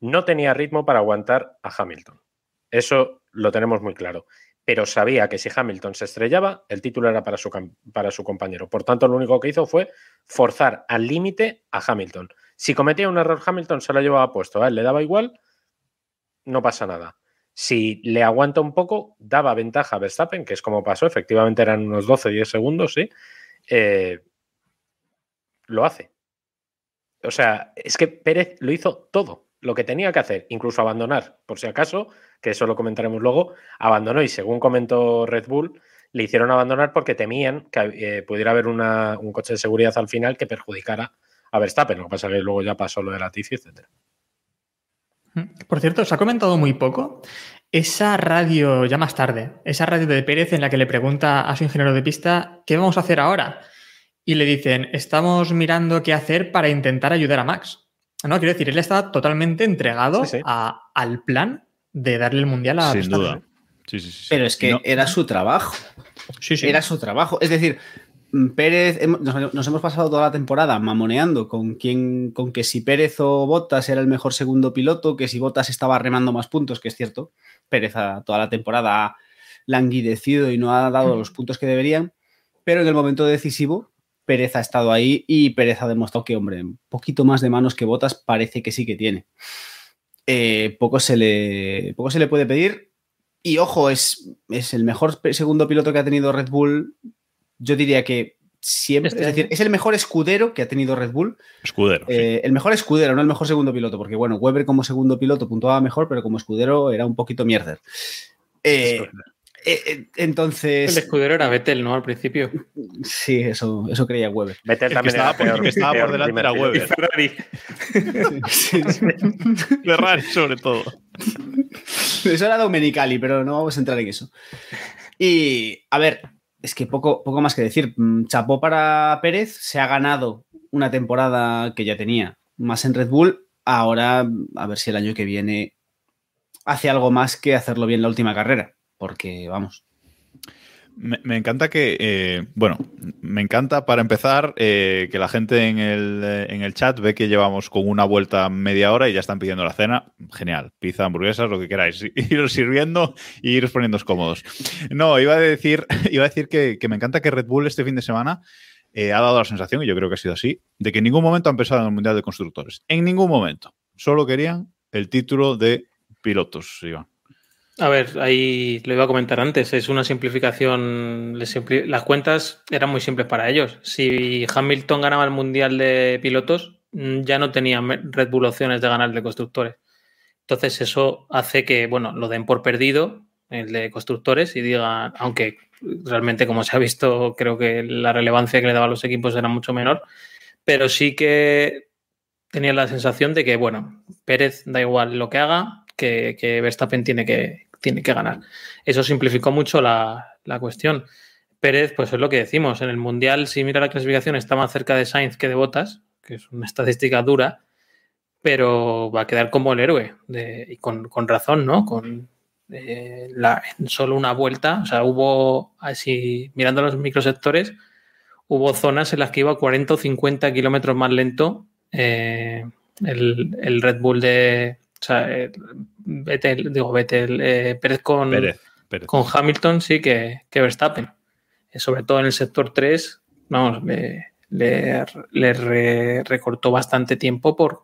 No tenía ritmo para aguantar a Hamilton. Eso lo tenemos muy claro pero sabía que si Hamilton se estrellaba, el título era para su, para su compañero. Por tanto, lo único que hizo fue forzar al límite a Hamilton. Si cometía un error Hamilton, se lo llevaba puesto. A él le daba igual, no pasa nada. Si le aguanta un poco, daba ventaja a Verstappen, que es como pasó, efectivamente eran unos 12-10 segundos, sí. Eh, lo hace. O sea, es que Pérez lo hizo todo lo que tenía que hacer, incluso abandonar, por si acaso, que eso lo comentaremos luego, abandonó y según comentó Red Bull, le hicieron abandonar porque temían que eh, pudiera haber un coche de seguridad al final que perjudicara a Verstappen. Lo que pasa es que luego ya pasó lo de la Tici, etc. Por cierto, se ha comentado muy poco esa radio, ya más tarde, esa radio de Pérez en la que le pregunta a su ingeniero de pista, ¿qué vamos a hacer ahora? Y le dicen, estamos mirando qué hacer para intentar ayudar a Max. No, quiero decir, él está totalmente entregado Sí, sí. a- al plan de darle el mundial a Sin Verstappen. duda. Sí, sí, sí, sí. Pero es que No, era su trabajo. Sí, sí. Era su trabajo. Es decir, mm, Pérez, nos, nos hemos pasado toda la temporada mamoneando con quién, con que si Pérez o Bottas era el mejor segundo piloto, que si Bottas estaba remando más puntos, que es cierto. Pérez a toda la temporada ha languidecido y no ha dado los puntos que deberían. Pero en el momento decisivo, Pérez ha estado ahí y Pérez ha demostrado que, hombre, un poquito más de manos que botas parece que sí que tiene. Eh, poco, se le, poco se le puede pedir. Y ojo, es, es el mejor segundo piloto que ha tenido Red Bull. Yo diría que siempre. Este es decir, es el mejor escudero que ha tenido Red Bull. Escudero. sí. Eh, el mejor escudero, no el mejor segundo piloto, porque bueno, Weber como segundo piloto puntuaba mejor, pero como escudero era un poquito mierder. Eh, entonces. El escudero era Vettel, ¿no? Al principio. Sí, eso, eso creía Weber. Vettel también estaba era por- peor- el que estaba por peor delante era. Weber. [LAUGHS] Ferrari. Sí, [LAUGHS] sí. Ferrari, sobre todo. Eso era Domenicali, pero no vamos a entrar en eso. Y, a ver, es que poco, poco más que decir. Mm, Chapó para Pérez, se ha ganado una temporada que ya tenía más en Red Bull. Ahora, a ver si el año que viene hace algo más que hacerlo bien la última carrera. Porque, vamos, Me, encanta que, eh, bueno, me encanta para empezar eh, que la gente en el, eh, en el chat ve que llevamos con una vuelta media hora y ya están pidiendo la cena. Genial, pizza, hamburguesas, lo que queráis. [LAUGHS] Iros sirviendo y iros poniéndoos cómodos. No, iba a decir, [LAUGHS] iba a decir que, que me encanta que Red Bull este fin de semana ha dado la sensación, y yo creo que ha sido así, de que en ningún momento han pensado en el Mundial de Constructores. En ningún momento. Solo querían el título de pilotos, Iván. A ver, ahí lo iba a comentar antes, es una simplificación. Las cuentas eran muy simples para ellos. Si Hamilton ganaba el Mundial de Pilotos, mm, ya no tenía me- Red Bull de ganar de constructores. Entonces eso hace que, bueno, lo den por perdido, el de constructores, y digan, aunque realmente como se ha visto, creo que la relevancia que le daban los equipos era mucho menor, pero sí que tenía la sensación de que, bueno, Pérez da igual lo que haga, que Verstappen tiene que, tiene que ganar. Eso simplificó mucho la, la cuestión. Pérez, pues es lo que decimos, en el Mundial, si mira la clasificación, está más cerca de Sainz que de Bottas, que es una estadística dura, pero va a quedar como el héroe, y con, con razón, ¿no? Con eh, la, en solo una vuelta, o sea, hubo, así, mirando los microsectores, hubo zonas en las que iba 40 o 50 kilómetros más lento eh, el, el Red Bull de. O sea, el Vettel, digo, Vettel, eh, Pérez con, Pérez. Pérez. con Hamilton, sí, que, que Verstappen. Eh, sobre todo en el sector 3, vamos, le, le- le re- recortó bastante tiempo por,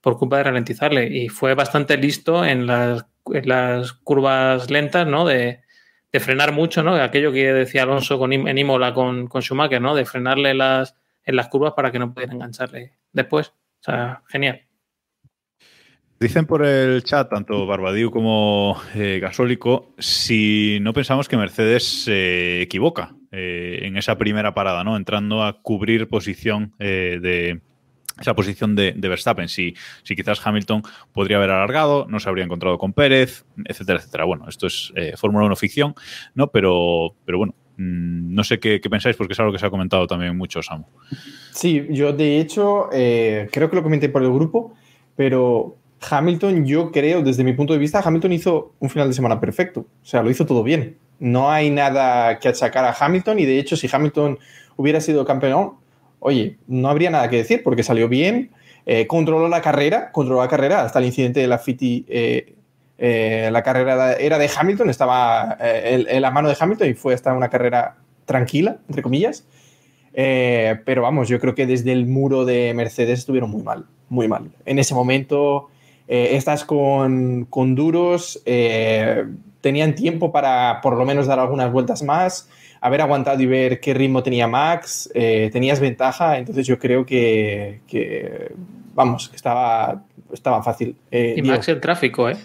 por culpa de ralentizarle. Y fue bastante listo en las, en las curvas lentas, ¿no? De, de frenar mucho, ¿no? Aquello que decía Alonso con, en Imola con, con Schumacher, ¿no? De frenarle las, en las curvas para que no pudiera engancharle después. O sea, genial. Dicen por el chat, tanto Barbadiu como eh, Gasólico, si no pensamos que Mercedes se equivoca eh, en esa primera parada, ¿no? Entrando a cubrir posición eh, de esa posición de, Verstappen. Si, si quizás Hamilton podría haber alargado, no se habría encontrado con Pérez, etcétera, etcétera. Bueno, esto es Fórmula 1 ficción, ¿no? Pero, pero bueno, mm, no sé qué, qué pensáis, porque es algo que se ha comentado también mucho, Samu. Sí, yo de hecho creo que lo comenté por el grupo, pero Hamilton, yo creo, desde mi punto de vista, Hamilton hizo un final de semana perfecto. O sea, lo hizo todo bien. No hay nada que achacar a Hamilton y de hecho, si Hamilton hubiera sido campeón, oye, no habría nada que decir porque salió bien, eh, controló la carrera, controló la carrera hasta el incidente de la Fiti. eh, eh, la carrera era de Hamilton, estaba en- la mano de Hamilton y fue hasta una carrera tranquila, entre comillas. Pero vamos, yo creo que desde el muro de Mercedes estuvieron muy mal, muy mal. En ese momento, eh, estas con, con duros eh, tenían tiempo para por lo menos dar algunas vueltas más, haber aguantado y ver qué ritmo tenía Max, eh, tenías ventaja, entonces yo creo que, que, vamos, que estaba, estaba fácil. Eh, Y Diego. Max el tráfico, ¿eh?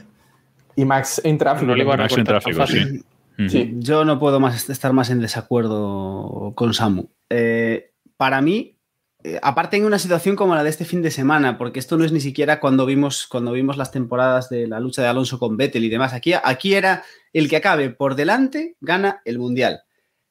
Y Max en tráfico. No le iba a Max en tráfico, fácil. sí. Sí. Yo no puedo más estar más en desacuerdo con Samu. Eh, para mí, eh, aparte en una situación como la de este fin de semana, porque esto no es ni siquiera cuando vimos, cuando vimos las temporadas de la lucha de Alonso con Vettel y demás. Aquí, aquí era el que acabe por delante, gana el Mundial.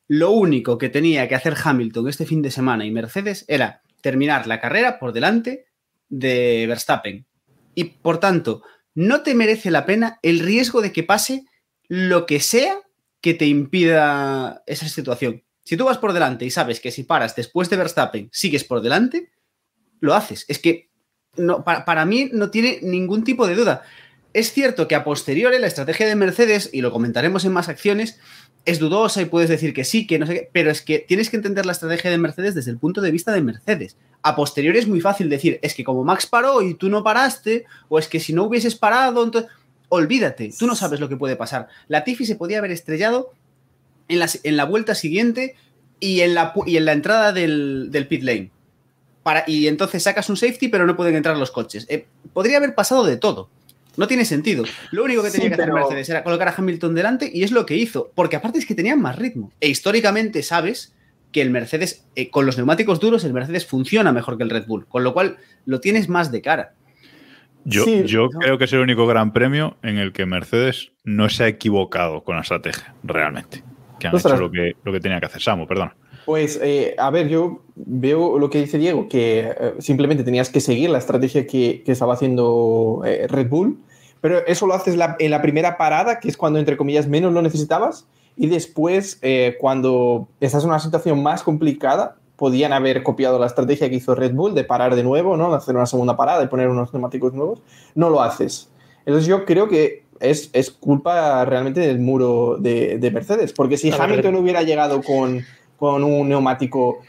Lo único que tenía que hacer Hamilton este fin de semana y Mercedes era terminar la carrera por delante de Verstappen. Y por tanto, no te merece la pena el riesgo de que pase lo que sea que te impida esa situación. Si tú vas por delante y sabes que si paras después de Verstappen sigues por delante, lo haces. Es que no, para, para mí no tiene ningún tipo de duda. Es cierto que a posteriori la estrategia de Mercedes, y lo comentaremos en más acciones, es dudosa y puedes decir que sí, que no sé qué, pero es que tienes que entender la estrategia de Mercedes desde el punto de vista de Mercedes. A posteriori es muy fácil decir, es que como Max paró y tú no paraste, o es que si no hubieses parado, entonces... Olvídate, tú no sabes lo que puede pasar. La Tiffy se podía haber estrellado en la, en la vuelta siguiente y en la, y en la entrada del, del pit lane. Para, y entonces sacas un safety, pero no pueden entrar los coches. Eh, podría haber pasado de todo. No tiene sentido. Lo único que tenía Sí, que hacer pero- Mercedes era colocar a Hamilton delante y es lo que hizo. Porque aparte es que tenían más ritmo. E históricamente sabes que el Mercedes, eh, con los neumáticos duros, el Mercedes funciona mejor que el Red Bull. Con lo cual lo tienes más de cara. Yo, Sí, yo no. creo que es el único gran premio en el que Mercedes no se ha equivocado con la estrategia, realmente. Que han Ostras. hecho lo que, lo que tenía que hacer. Samu, perdón. Pues, eh, a ver, yo veo lo que dice Diego, que eh, simplemente tenías que seguir la estrategia que, que estaba haciendo eh, Red Bull, pero eso lo haces la- en la primera parada, que es cuando, entre comillas, menos lo necesitabas, y después, eh, cuando estás en una situación más complicada, podían haber copiado la estrategia que hizo Red Bull de parar de nuevo, ¿no? De hacer una segunda parada y poner unos neumáticos nuevos. No lo haces. Entonces yo creo que es, es culpa realmente del muro de, de Mercedes, porque si Hamilton hubiera llegado con, con un neumático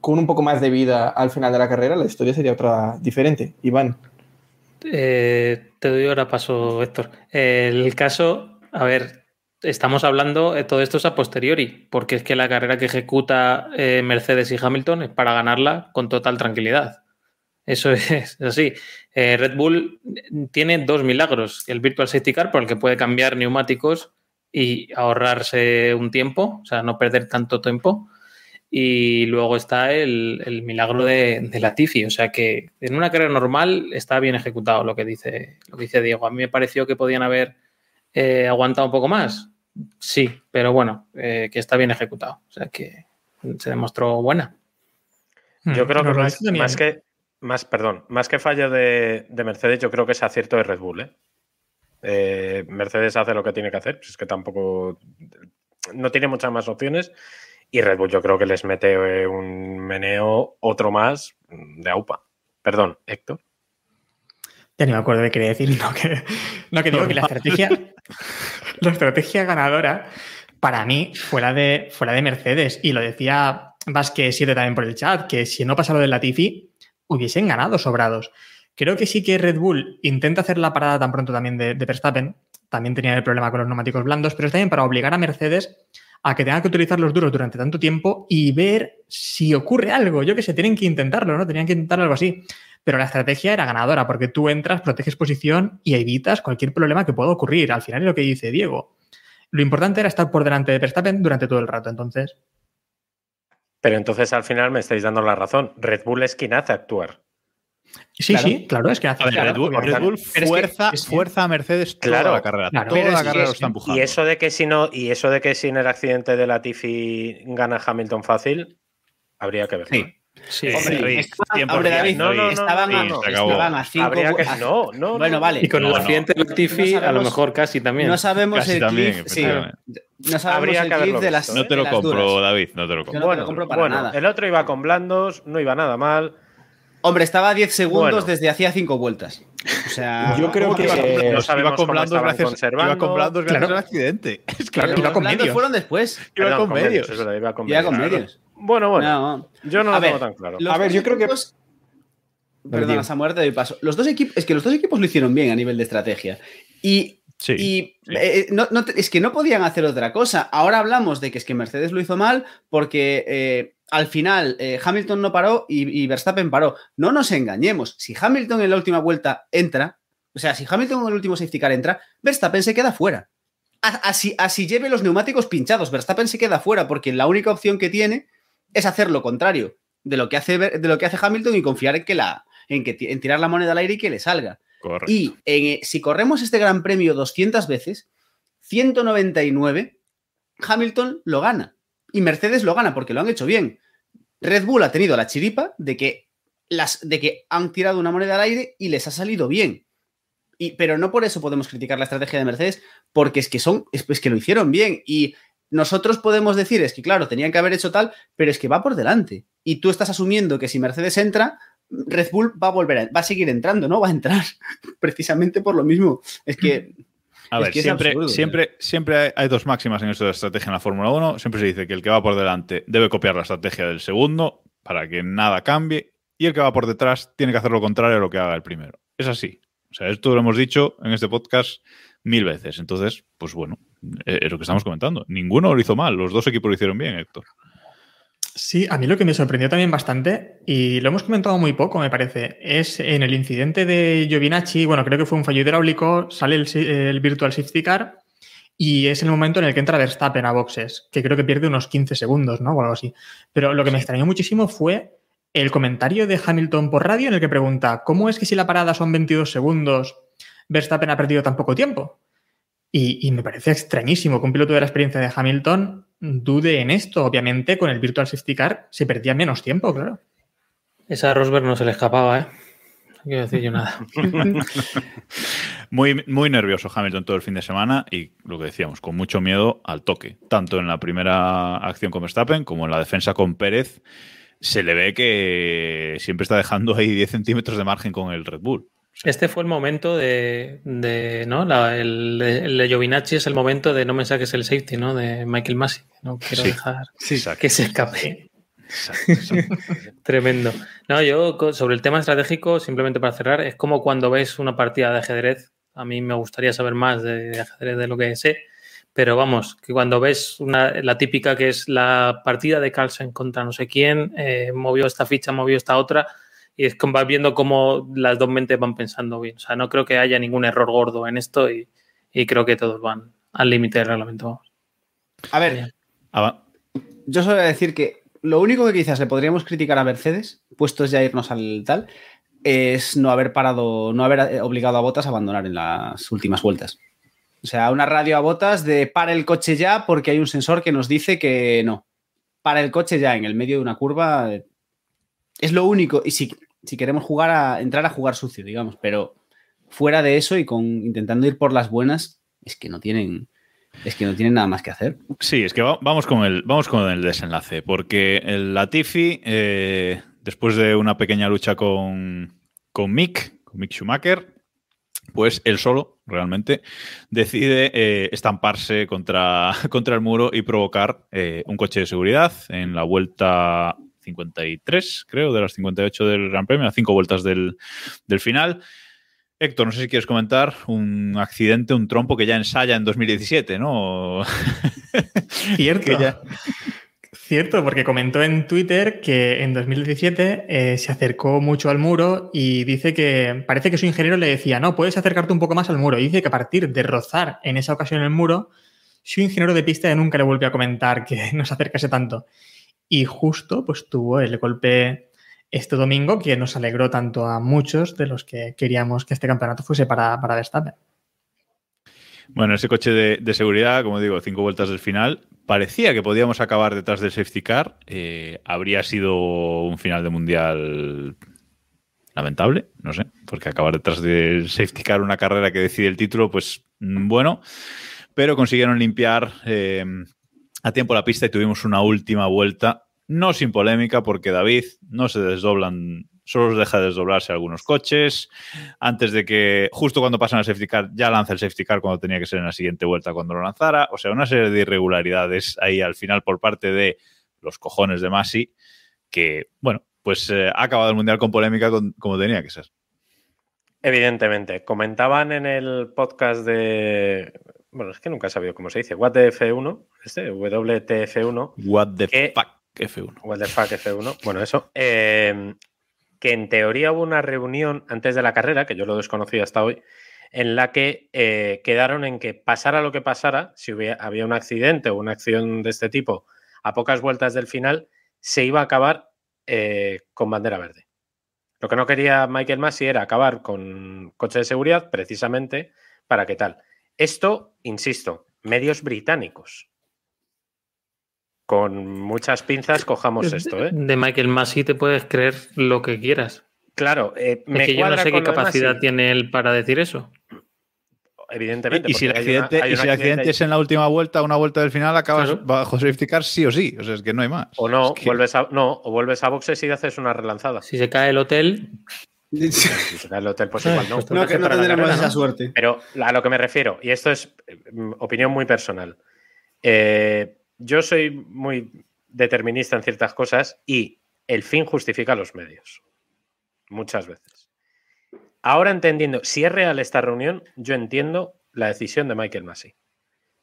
con un poco más de vida al final de la carrera, la historia sería otra diferente. Iván. Eh, te doy ahora paso, Héctor. El caso, a ver, estamos hablando, eh, todo esto es a posteriori, porque es que la carrera que ejecuta eh, Mercedes y Hamilton es para ganarla con total tranquilidad. Eso [LAUGHS] es así. Eh, Red Bull tiene dos milagros. El Virtual Safety Car, por el que puede cambiar neumáticos y ahorrarse un tiempo, o sea, no perder tanto tiempo. Y luego está el, el milagro de, de Latifi. O sea que en una carrera normal está bien ejecutado lo que dice, lo que dice Diego. A mí me pareció que podían haber eh, aguantado un poco más. Sí, pero bueno, eh, que está bien ejecutado. O sea que se demostró buena. Yo creo que más, más que, más, perdón, más que fallo de, de Mercedes, yo creo que es acierto de Red Bull. ¿eh? Eh, Mercedes hace lo que tiene que hacer, pues es que tampoco no tiene muchas más opciones. Y Red Bull yo creo que les mete eh, un meneo, otro más mm, de AUPA. Perdón, Héctor. Ya ni me acuerdo de qué quería decir. [LAUGHS] No, que, no, que digo que la estrategia, [LAUGHS] la estrategia ganadora para mí fue la de, fue la de Mercedes. Y lo decía Vasque 7 también por el chat, que si no pasa lo del Latifi, hubiesen ganado sobrados. Creo que sí que Red Bull intenta hacer la parada tan pronto también de, Verstappen. También tenía el problema con los neumáticos blandos, pero es también para obligar a Mercedes a que tenga que utilizar los duros durante tanto tiempo y ver si ocurre algo. Yo que sé, tienen que intentarlo, ¿no? Tenían que intentar algo así. Pero la estrategia era ganadora porque tú entras, proteges posición y evitas cualquier problema que pueda ocurrir. Al final es lo que dice Diego. Lo importante era estar por delante de Verstappen durante todo el rato. Entonces, Pero entonces al final me estáis dando la razón. Red Bull es quien hace actuar. sí, Claro. sí, claro, es que hace A ver, claro, Red Bull. Red Bull Pero es que- fuerza, es que- fuerza a Mercedes toda Claro, la carrera. claro. toda la carrera lo está empujando. Y eso de que si no, y eso de que sin el accidente de la Tiffy gana Hamilton fácil, habría que verlo. Sí. Sí, Hombre, sí. Rick, estaban- 100%, hombre, David, no, no, no, estaban, no, a- no, se acabó. estaban a cinco que. a- No, no. Bueno, no. vale. Y con el accidente de Latifi, a lo mejor casi también. No sabemos Casi el también, cliff, sí. No sabemos Habría el cliff de las No te lo compro, duras. David, no te lo Yo compro. no te bueno, lo compro para bueno, nada. el otro iba con blandos, no iba nada mal. Hombre, estaba a 10 segundos Bueno. desde hacía 5 vueltas. O sea, [LAUGHS] Yo creo ¿Cómo que- iba con- Iba blandos gracias, iba con blandos gracias al accidente. [LAUGHS] Es que Claro, iba con los blandos medios. fueron después. iba con medios. iba con medios. Bueno, bueno. No. Yo no A lo tengo ver, tan claro. los A ver, yo creo que- Perdona. Samuel, te doy paso. Los dos equipos, es que los dos equipos lo hicieron bien a nivel de estrategia. Y, Sí. y eh, no- no te- es que no podían hacer otra cosa. Ahora hablamos de que es que Mercedes lo hizo mal porque eh, al final eh, Hamilton no paró y, y Verstappen paró. No nos engañemos. Si Hamilton en la última vuelta entra, o sea, si Hamilton en el último safety car entra, Verstappen se queda fuera. Así, así lleve los neumáticos pinchados, Verstappen se queda fuera porque la única opción que tiene es hacer lo contrario de lo que hace, de lo que hace Hamilton y confiar en que la en, que, en tirar la moneda al aire y que le salga. Correcto. Y en, eh, si corremos este Gran Premio 200 veces, 199, Hamilton lo gana. Y Mercedes lo gana porque lo han hecho bien. Red Bull ha tenido la chiripa de que, las, de que han tirado una moneda al aire y les ha salido bien. Y, pero no por eso podemos criticar la estrategia de Mercedes, porque es que son, es, es que lo hicieron bien. Y nosotros podemos decir, es que claro, tenían que haber hecho tal, pero es que va por delante. Y tú estás asumiendo que si Mercedes entra, Red Bull va a volver, a, va a seguir entrando, ¿no? Va a entrar [LAUGHS] precisamente por lo mismo. Es que. A ver, siempre, siempre, siempre hay, hay, dos máximas en esto de estrategia en la Fórmula 1. Siempre se dice que el que va por delante debe copiar la estrategia del segundo para que nada cambie y el que va por detrás tiene que hacer lo contrario a lo que haga el primero. Es así. O sea, esto lo hemos dicho en este podcast mil veces. Entonces, pues bueno, es lo que estamos comentando. Ninguno lo hizo mal, los dos equipos lo hicieron bien, Héctor. Sí, a mí lo que me sorprendió también bastante, y lo hemos comentado muy poco, me parece, es en el incidente de Giovinacci, bueno, creo que fue un fallo hidráulico, sale el, el Virtual Safety Car y es el momento en el que entra Verstappen a boxes, que creo que pierde unos 15 segundos, ¿no? O algo así. Pero lo que me extrañó muchísimo fue el comentario de Hamilton por radio en el que pregunta, ¿cómo es que si la parada son 22 segundos, Verstappen ha perdido tan poco tiempo? Y, y, me parece extrañísimo que un piloto de la experiencia de Hamilton dude en esto. Obviamente, con el Virtual Safety Car se perdía menos tiempo, claro. Esa a Rosberg no se le escapaba, ¿eh? No quiero decir yo nada. [LAUGHS] muy, muy nervioso Hamilton todo el fin de semana y lo que decíamos, con mucho miedo al toque. Tanto en la primera acción con Verstappen como en la defensa con Pérez. Se le ve que siempre está dejando ahí 10 centímetros de margen con el Red Bull. Este fue el momento de, de ¿no? La, el, el, de Giovinacci es el momento de no me saques el safety, ¿no? De Michael Massey. No quiero Sí. dejar Sí. que se escape. [LAUGHS] Tremendo. No, yo sobre el tema estratégico, simplemente para cerrar, es como cuando ves una partida de ajedrez. A mí me gustaría saber más de, de ajedrez de lo que sé, pero vamos, que cuando ves una, la típica que es la partida de Carlsen contra no sé quién, eh, movió esta ficha, movió esta otra, y es como vas viendo cómo las dos mentes van pensando bien. O sea, no creo que haya ningún error gordo en esto y, y creo que todos van al límite del reglamento. Vamos. A ver, Ah, yo solo voy a decir que lo único que quizás le podríamos criticar a Mercedes, puestos ya a irnos al tal, es no haber parado, no haber eh, obligado a Botas a abandonar en las últimas vueltas. O sea, una radio a Botas de para el coche ya porque hay un sensor que nos dice que no. Para el coche ya en el medio de una curva eh, es lo único. Y si, si queremos jugar a entrar a jugar sucio, digamos, pero fuera de eso y con intentando ir por las buenas, es que no tienen, es que no tienen nada más que hacer. Sí, es que va- vamos con el, vamos con el desenlace, porque el Latifi, eh, después de una pequeña lucha con, con Mick, con Mick Schumacher, pues él solo, realmente, decide eh, estamparse contra, [LAUGHS] contra el muro y provocar eh, un coche de seguridad en la vuelta 53, creo, de las 58 del Gran Premio, a cinco vueltas del, del final. Héctor, no sé si quieres comentar un accidente, un trompo que ya ensaya en 2017, ¿no? [LAUGHS] Cierto. Que ya- Cierto, porque comentó en Twitter que en 2017 eh, se acercó mucho al muro y dice que parece que su ingeniero le decía, no, puedes acercarte un poco más al muro. Y dice que a partir de rozar en esa ocasión el muro, su ingeniero de pista nunca le volvió a comentar que [LAUGHS] no se acercase tanto. Y justo pues tuvo el golpe este domingo que nos alegró tanto a muchos de los que queríamos que este campeonato fuese para, para Verstappen. Bueno, ese coche de, seguridad, como digo, cinco vueltas del final, parecía que podíamos acabar detrás del safety car. Eh, habría sido un final de mundial lamentable, no sé, porque acabar detrás del safety car una carrera que decide el título, pues mm, bueno, pero consiguieron limpiar eh, a tiempo la pista y tuvimos una última vuelta, no sin polémica, porque David no se desdoblan, solo deja de desdoblarse algunos coches, antes de que, justo cuando pasan al safety car, ya lanza el safety car cuando tenía que ser en la siguiente vuelta cuando lo lanzara. O sea, una serie de irregularidades ahí al final por parte de los cojones de Masi, que, bueno, pues eh, ha acabado el mundial con polémica con- como tenía que ser. Evidentemente. Comentaban en el podcast de. Bueno, es que nunca he sabido cómo se dice. What the F1, este, WTF1. What the que- fuck, F1. What the fuck F1. Bueno, eso. eh, que en teoría hubo una reunión antes de la carrera, que yo lo desconocía hasta hoy, en la que eh, quedaron en que pasara lo que pasara, si hubiera- había un accidente o una acción de este tipo a pocas vueltas del final, se iba a acabar eh, con bandera verde. Lo que no quería Michael Massey era acabar con coche de seguridad precisamente para que tal. Esto, insisto, medios británicos. Con muchas pinzas cojamos esto, ¿eh? De Michael Massey te puedes creer lo que quieras. Claro, eh, Es me que yo no sé qué capacidad tiene él para decir eso. evidentemente. Y, si el una- accidente, y si es en la última vuelta, una vuelta del final, acabas Claro. bajo safety car sí o sí. O sea, es que no hay más. O no, Es que- vuelves a, no, o vuelves a boxes y haces una relanzada. Si se cae el hotel, Si se cae el hotel, pues igual no. pues No, que no tendremos esa ¿no? suerte. Pero a lo que me refiero, y esto es eh, mm, opinión muy personal, eh, yo soy muy determinista en ciertas cosas y el fin justifica los medios. Muchas veces. Ahora entendiendo, si es real esta reunión, yo entiendo la decisión de Michael Massey.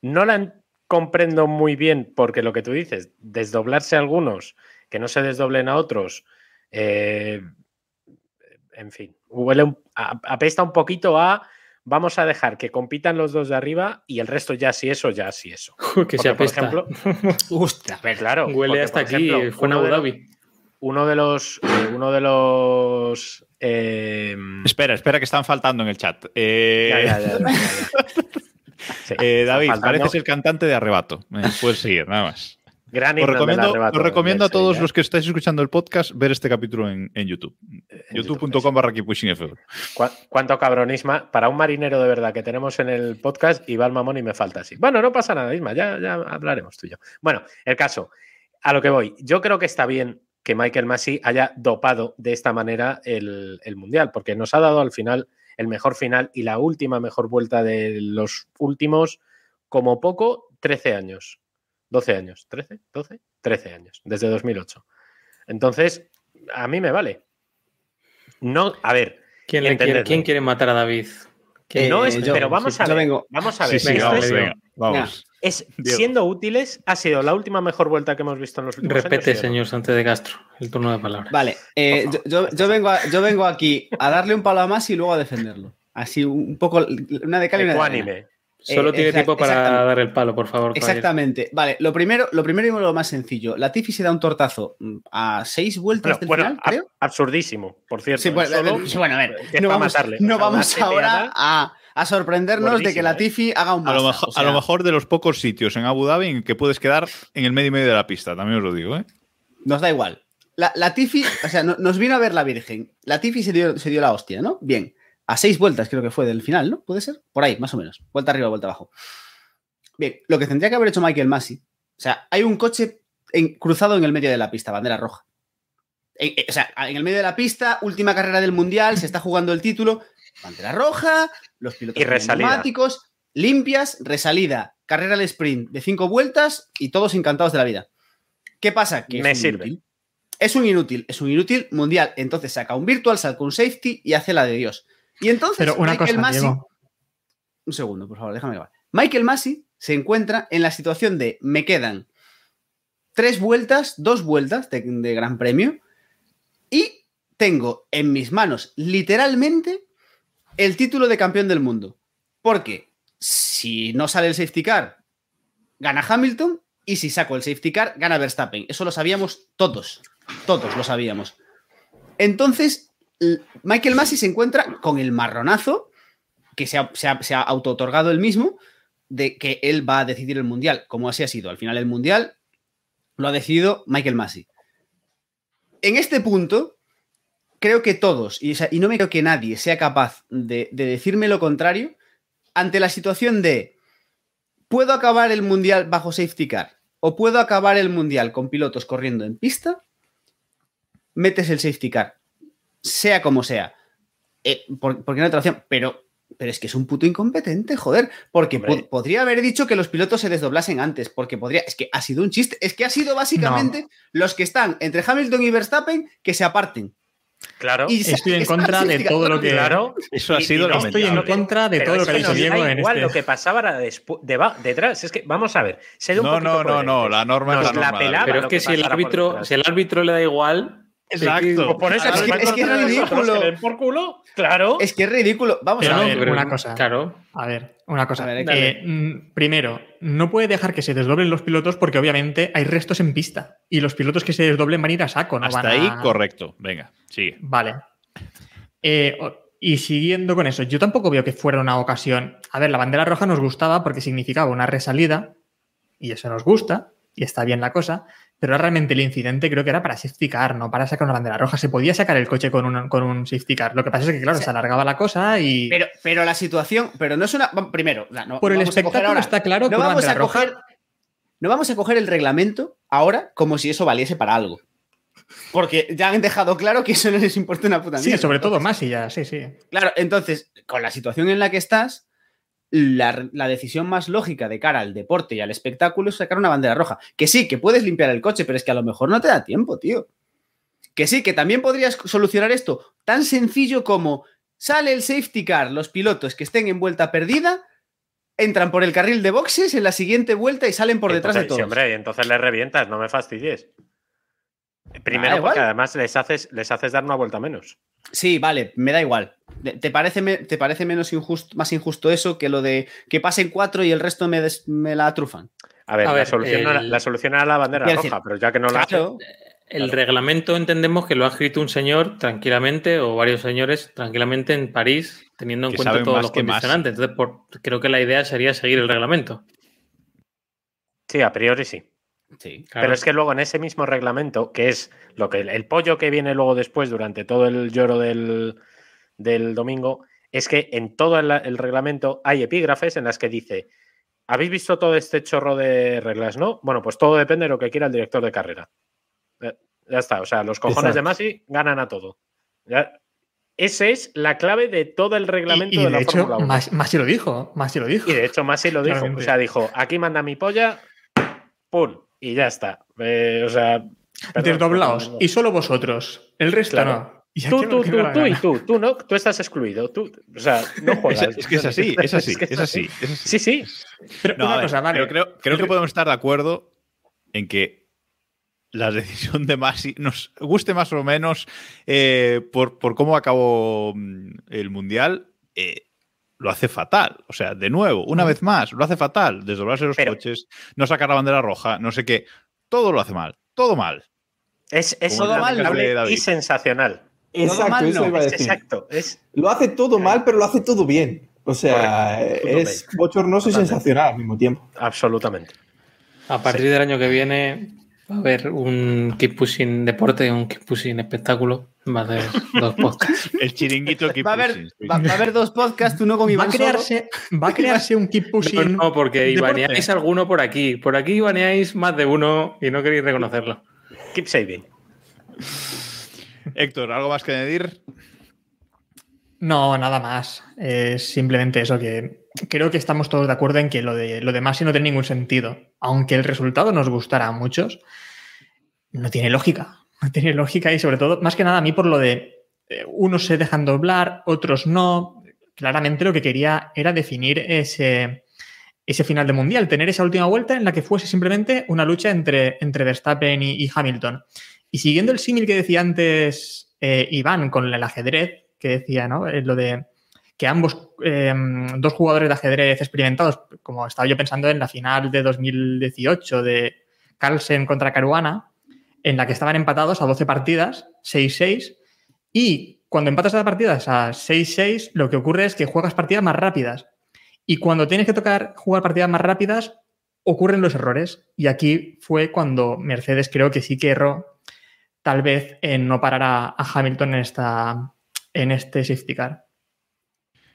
No la en- comprendo muy bien porque lo que tú dices, desdoblarse a algunos, que no se desdoblen a otros, eh, en fin, huele apesta un poquito a vamos a dejar que compitan los dos de arriba y el resto ya sí eso, ya sí eso. [LAUGHS] que se Porque, por apesta. ejemplo, [LAUGHS] Hostia. claro, Huele porque, hasta por aquí, ejemplo, fue en uno Abu de- Dhabi. Uno de los, eh, uno de los eh, Espera, espera, que están faltando en el chat. Eh, ya, ya, ya, ya, ya. [LAUGHS] Sí, eh, está David, pareces el cantante de Arrebato. Puedes seguir, nada más. Gran Os recomiendo, arrebato os recomiendo a todos Sevilla. los que estáis escuchando el podcast ver este capítulo en, en YouTube. En YouTube, youtube.com barra KeepPushingF1. Cu- Cuánto cabronisma para un marinero de verdad que tenemos en el podcast y va el mamón y me falta así. Bueno, no pasa nada, Isma, ya, ya hablaremos tú y yo. Bueno, el caso, a lo que voy. Yo creo que está bien que Michael Massey haya dopado de esta manera el, el Mundial, porque nos ha dado al final el mejor final y la última mejor vuelta de los últimos, como poco, 13 años. 12 años. ¿13? ¿12? 13 años, desde 2008. Entonces, a mí me vale. No, a ver, ¿Quién, le quiere. ¿Quién quiere matar a David? ¿Quién- Eh, no es, yo- pero vamos sí, a yo ver. vengo. Vamos a ver. Sí, sí, esto vamos, es, venga, vamos. es- Diego. siendo útiles, ha sido la última mejor vuelta que hemos visto en los últimos Repete, años. señor Sánchez de Castro, el turno de palabra. Vale, eh, yo, yo- yo vengo a- yo vengo aquí a darle un palo a más y luego a defenderlo. Así un poco, una de cal y una de arena. Solo Eh, tiene tiempo para dar el palo, por favor. caballero. Exactamente. Vale, lo primero, lo primero y lo más sencillo. La Tiffy se da un tortazo mm, a seis vueltas Bueno, del bueno, final, ab- creo. absurdísimo, por cierto. Sí, bueno, Solo eh, bueno, a ver, no a vamos, matarle. no vamos ahora a, a sorprendernos de que Gordísima, la ¿eh? Tiffy haga un A lo, basta. mejor, o sea, a lo mejor de los pocos sitios en Abu Dhabi en que puedes quedar en el medio y medio de la pista, también os lo digo, ¿eh? Nos da igual. La, la Tiffy, o sea, no- nos vino a ver la Virgen. La Tiffy se dio, se dio la hostia, ¿no? Bien. A seis vueltas creo que fue del final, ¿no? ¿Puede ser? Por ahí, más o menos. Vuelta arriba, vuelta abajo. Bien, lo que tendría que haber hecho Michael Massey. O sea, hay un coche en- cruzado en el medio de la pista, bandera roja. En- eh, o sea, en el medio de la pista, última carrera del Mundial, se está jugando el título. Bandera roja, los pilotos Y neumáticos, limpias, resalida, carrera al sprint de cinco vueltas y todos encantados de la vida. ¿Qué pasa? Que Me es sirve. inútil. Es un inútil, es un inútil mundial. Entonces saca un virtual, saca un safety y hace la de Dios. Y entonces Pero una Michael cosa, Massey, Diego. un segundo, por favor, déjame acabar. Michael Massey se encuentra en la situación de me quedan tres vueltas, dos vueltas de, de Gran Premio y tengo en mis manos literalmente el título de campeón del mundo. Porque si no sale el safety car, gana Hamilton y si saco el safety car, gana Verstappen. Eso lo sabíamos todos. Todos lo sabíamos. Entonces, Michael Massey se encuentra con el marronazo que se ha, se ha, auto-otorgado él mismo de que él va a decidir el mundial, como así ha sido. Al final, el mundial lo ha decidido Michael Massey. En este punto, creo que todos, y no me creo que nadie sea capaz de, de decirme lo contrario, ante la situación de ¿puedo acabar el mundial bajo safety car? ¿O puedo acabar el mundial con pilotos corriendo en pista? Metes el safety car, sea como sea. Eh, por- porque no hay otra opción, pero, pero es que es un puto incompetente, joder. Porque po- podría haber dicho que los pilotos se desdoblasen antes, porque podría. Es que ha sido un chiste. Es que ha sido básicamente los que están entre Hamilton y Verstappen que se aparten. Claro. Y Estoy en contra de todo lo que. Claro. Eso ha sido no Estoy en contra de todo lo que ha dicho Diego en igual este. lo que pasaba deba- detrás. Es que, vamos a ver. No, no, no, no, la norma es Nos la la norma, pelaba Pero es lo que si el por árbitro, si el árbitro le da igual. Exacto. Por eso Es que- es que ridículo. que por culo. Claro. Es que es ridículo. Vamos Pero a no, ver. una cosa. Claro. A ver, una cosa. A ver, Eh, mm, primero, no puede dejar que se desdoblen los pilotos porque obviamente hay restos en pista. Y los pilotos que se desdoblen van a ir a saco. No Hasta van a- ahí, correcto. Venga, sigue. Vale. Eh, y siguiendo con eso, yo tampoco veo que fuera una ocasión. A ver, la bandera roja nos gustaba porque significaba una resalida, y eso nos gusta. y está bien la cosa, pero realmente el incidente creo que era para safety car, no para sacar una bandera roja. Se podía sacar el coche con un, con un safety car. Lo que pasa es que, claro, se alargaba la cosa y. Pero, pero la situación, pero no es una. Primero, no, por el vamos a coger espectáculo ahora- está claro que no vamos, a roja. coger, no vamos a coger el reglamento ahora como si eso valiese para algo. Porque ya han dejado claro que eso no les importa una puta Sí, mierda. sobre todo más y ya, sí, sí. Claro, entonces, con la situación en la que estás, la, la decisión más lógica de cara al deporte y al espectáculo es sacar una bandera roja. Que sí, que puedes limpiar el coche, pero es que a lo mejor no te da tiempo, tío. Que sí, que también podrías solucionar esto tan sencillo como sale el safety car, los pilotos que estén en vuelta perdida, entran por el carril de boxes en la siguiente vuelta y salen por detrás de todos. sí, hombre, y entonces les revientas, no me fastidies. Primero, Ah, porque además les haces, les haces dar una vuelta menos. Sí, vale, me da igual. ¿Te parece, me- te parece menos injusto, más injusto eso que lo de que pasen cuatro y el resto me, des- me la trufan? A ver, A la, solución el- la solución era la bandera roja, decir, pero ya que no la hace, Claro, El reglamento entendemos que lo ha escrito un señor tranquilamente o varios señores tranquilamente en París, teniendo en Que cuenta todos los que más. condicionantes. Entonces, por- creo que la idea sería seguir el reglamento. sí, a priori sí. sí. Claro. Pero es que luego en ese mismo reglamento, que es lo que el pollo que viene luego después durante todo el lloro del, del domingo, es que en todo el, el reglamento hay epígrafes en las que dice, ¿habéis visto todo este chorro de reglas? ¿No? Bueno, pues todo depende de lo que quiera el director de carrera. Eh, Ya está, o sea, los cojones Exacto. de Masi ganan a todo. Ya- Esa es la clave de todo el reglamento Y, y de la de hecho, Fórmula 1. más, más si lo dijo, más si lo dijo. Y de hecho, Masi lo dijo. Claramente. O sea, dijo, aquí manda mi polla, ¡pum! Y ya está. Eh, o sea... perdón, Desdoblaos. perdón, Y solo vosotros. El resto Claro. no. Y Tú, tú, tú, tú y tú. Tú no, tú estás excluido. Tú, o sea, no juegas. Es, es que es así, es así, es [LAUGHS] así. es así. Sí, sí. Pero No, una a ver, cosa, vale. pero creo, creo que podemos estar de acuerdo en que la decisión de Masi nos guste más o menos eh, por, por cómo acabó mm, el Mundial, eh, lo hace fatal. O sea, de nuevo, una vez más, lo hace fatal. Desdoblarse los Pero- coches, no sacar la bandera roja, no sé qué. Todo lo hace mal, todo mal. Es, es Todo mal, y sensacional. Todo mal, eso no. iba a Es decir. exacto. Es, Lo hace todo mal, pero lo hace todo bien. O sea, Correcto. es bochornoso y Totalmente. sensacional al mismo tiempo. absolutamente. A partir del año que viene va a haber un Keep Pushing deporte, un Keep Pushing espectáculo. Va a haber dos [LAUGHS] podcasts. El chiringuito que Va a, haber, va, va a haber dos podcasts, uno con Va Iván a solo. crearse, va a crearse un keep No, pushing. no, porque ibaneáis alguno por aquí. Por aquí ibaneáis más de uno y no queréis reconocerlo. Keep saving. Héctor, ¿algo más que añadir? No, nada más. Es simplemente eso que creo que estamos todos de acuerdo en que lo de, lo de Masi no tiene ningún sentido. Aunque el resultado nos gustara a muchos, no tiene lógica. No tiene lógica y sobre todo, más que nada a mí por lo de eh, unos se dejan doblar, otros no. Claramente lo que quería era definir ese, ese final de mundial, tener esa última vuelta en la que fuese simplemente una lucha entre, entre Verstappen y Hamilton. Y siguiendo el símil que decía antes eh, Iván con el ajedrez, que decía, ¿no? Eh, lo de que ambos, eh, dos jugadores de ajedrez experimentados, como estaba yo pensando en la final de 2018 de Carlsen contra Caruana, en la que estaban empatados a 12 partidas, 6-6, y cuando empatas a partidas a 6-6, lo que ocurre es que juegas partidas más rápidas. Y cuando tienes que tocar jugar partidas más rápidas, ocurren los errores. Y aquí fue cuando Mercedes creo que sí que erró, tal vez en no parar a, a Hamilton en, esta, en este safety car.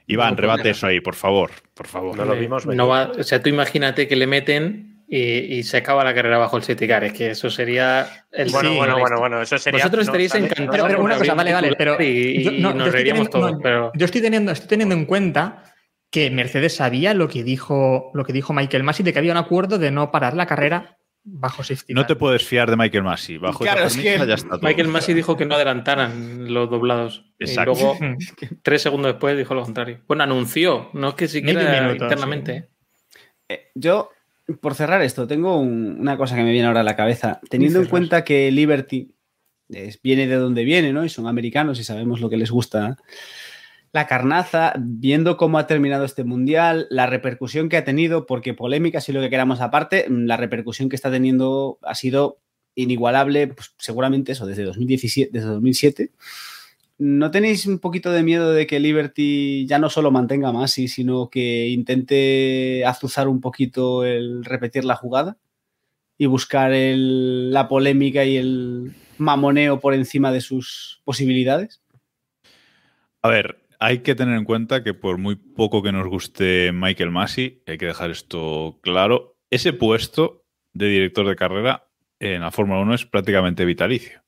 Iván, No, pues rebate eso ahí, por favor. Por favor. No lo vimos. No va- o sea, tú imagínate que le meten y, y se acaba la carrera bajo el safety car. Es que eso sería el Bueno, Sí. bueno, bueno, bueno. Eso sería. Vosotros no, estaréis ¿sabes? encantados. Pero, pero una cosa, vale, vale, pero y, yo, no, yo nos estoy reiríamos teniendo- todos. no, pero yo estoy teniendo, estoy teniendo en cuenta que Mercedes sabía lo que dijo, lo que dijo Michael Masi de que había un acuerdo de no parar la carrera bajo safety No car. te puedes fiar de Michael Masi. Bajo Claro, es que ya está todo. Michael Masi dijo que no adelantaran los doblados. Exacto. Y luego, [LAUGHS] tres segundos después, dijo lo contrario. Bueno, anunció, no es que siquiera Medio minuto, internamente. Eh, Yo, por cerrar esto, tengo un- una cosa que me viene ahora a la cabeza. Teniendo en cuenta que Liberty es- viene de donde viene, ¿no? Y son americanos y sabemos lo que les gusta. La carnaza, viendo cómo ha terminado este mundial, la repercusión que ha tenido, porque polémicas y lo que queramos aparte, mm, la repercusión que está teniendo ha sido inigualable, pues seguramente eso, desde 2017, desde 2007. ¿No tenéis un poquito de miedo de que Liberty ya no solo mantenga más, sino que intente azuzar un poquito el repetir la jugada? y buscar la polémica y el mamoneo por encima de sus posibilidades? A ver, hay que tener en cuenta que por muy poco que nos guste Michael Massey, hay que dejar esto claro, ese puesto de director de carrera en la Fórmula 1 es prácticamente vitalicio.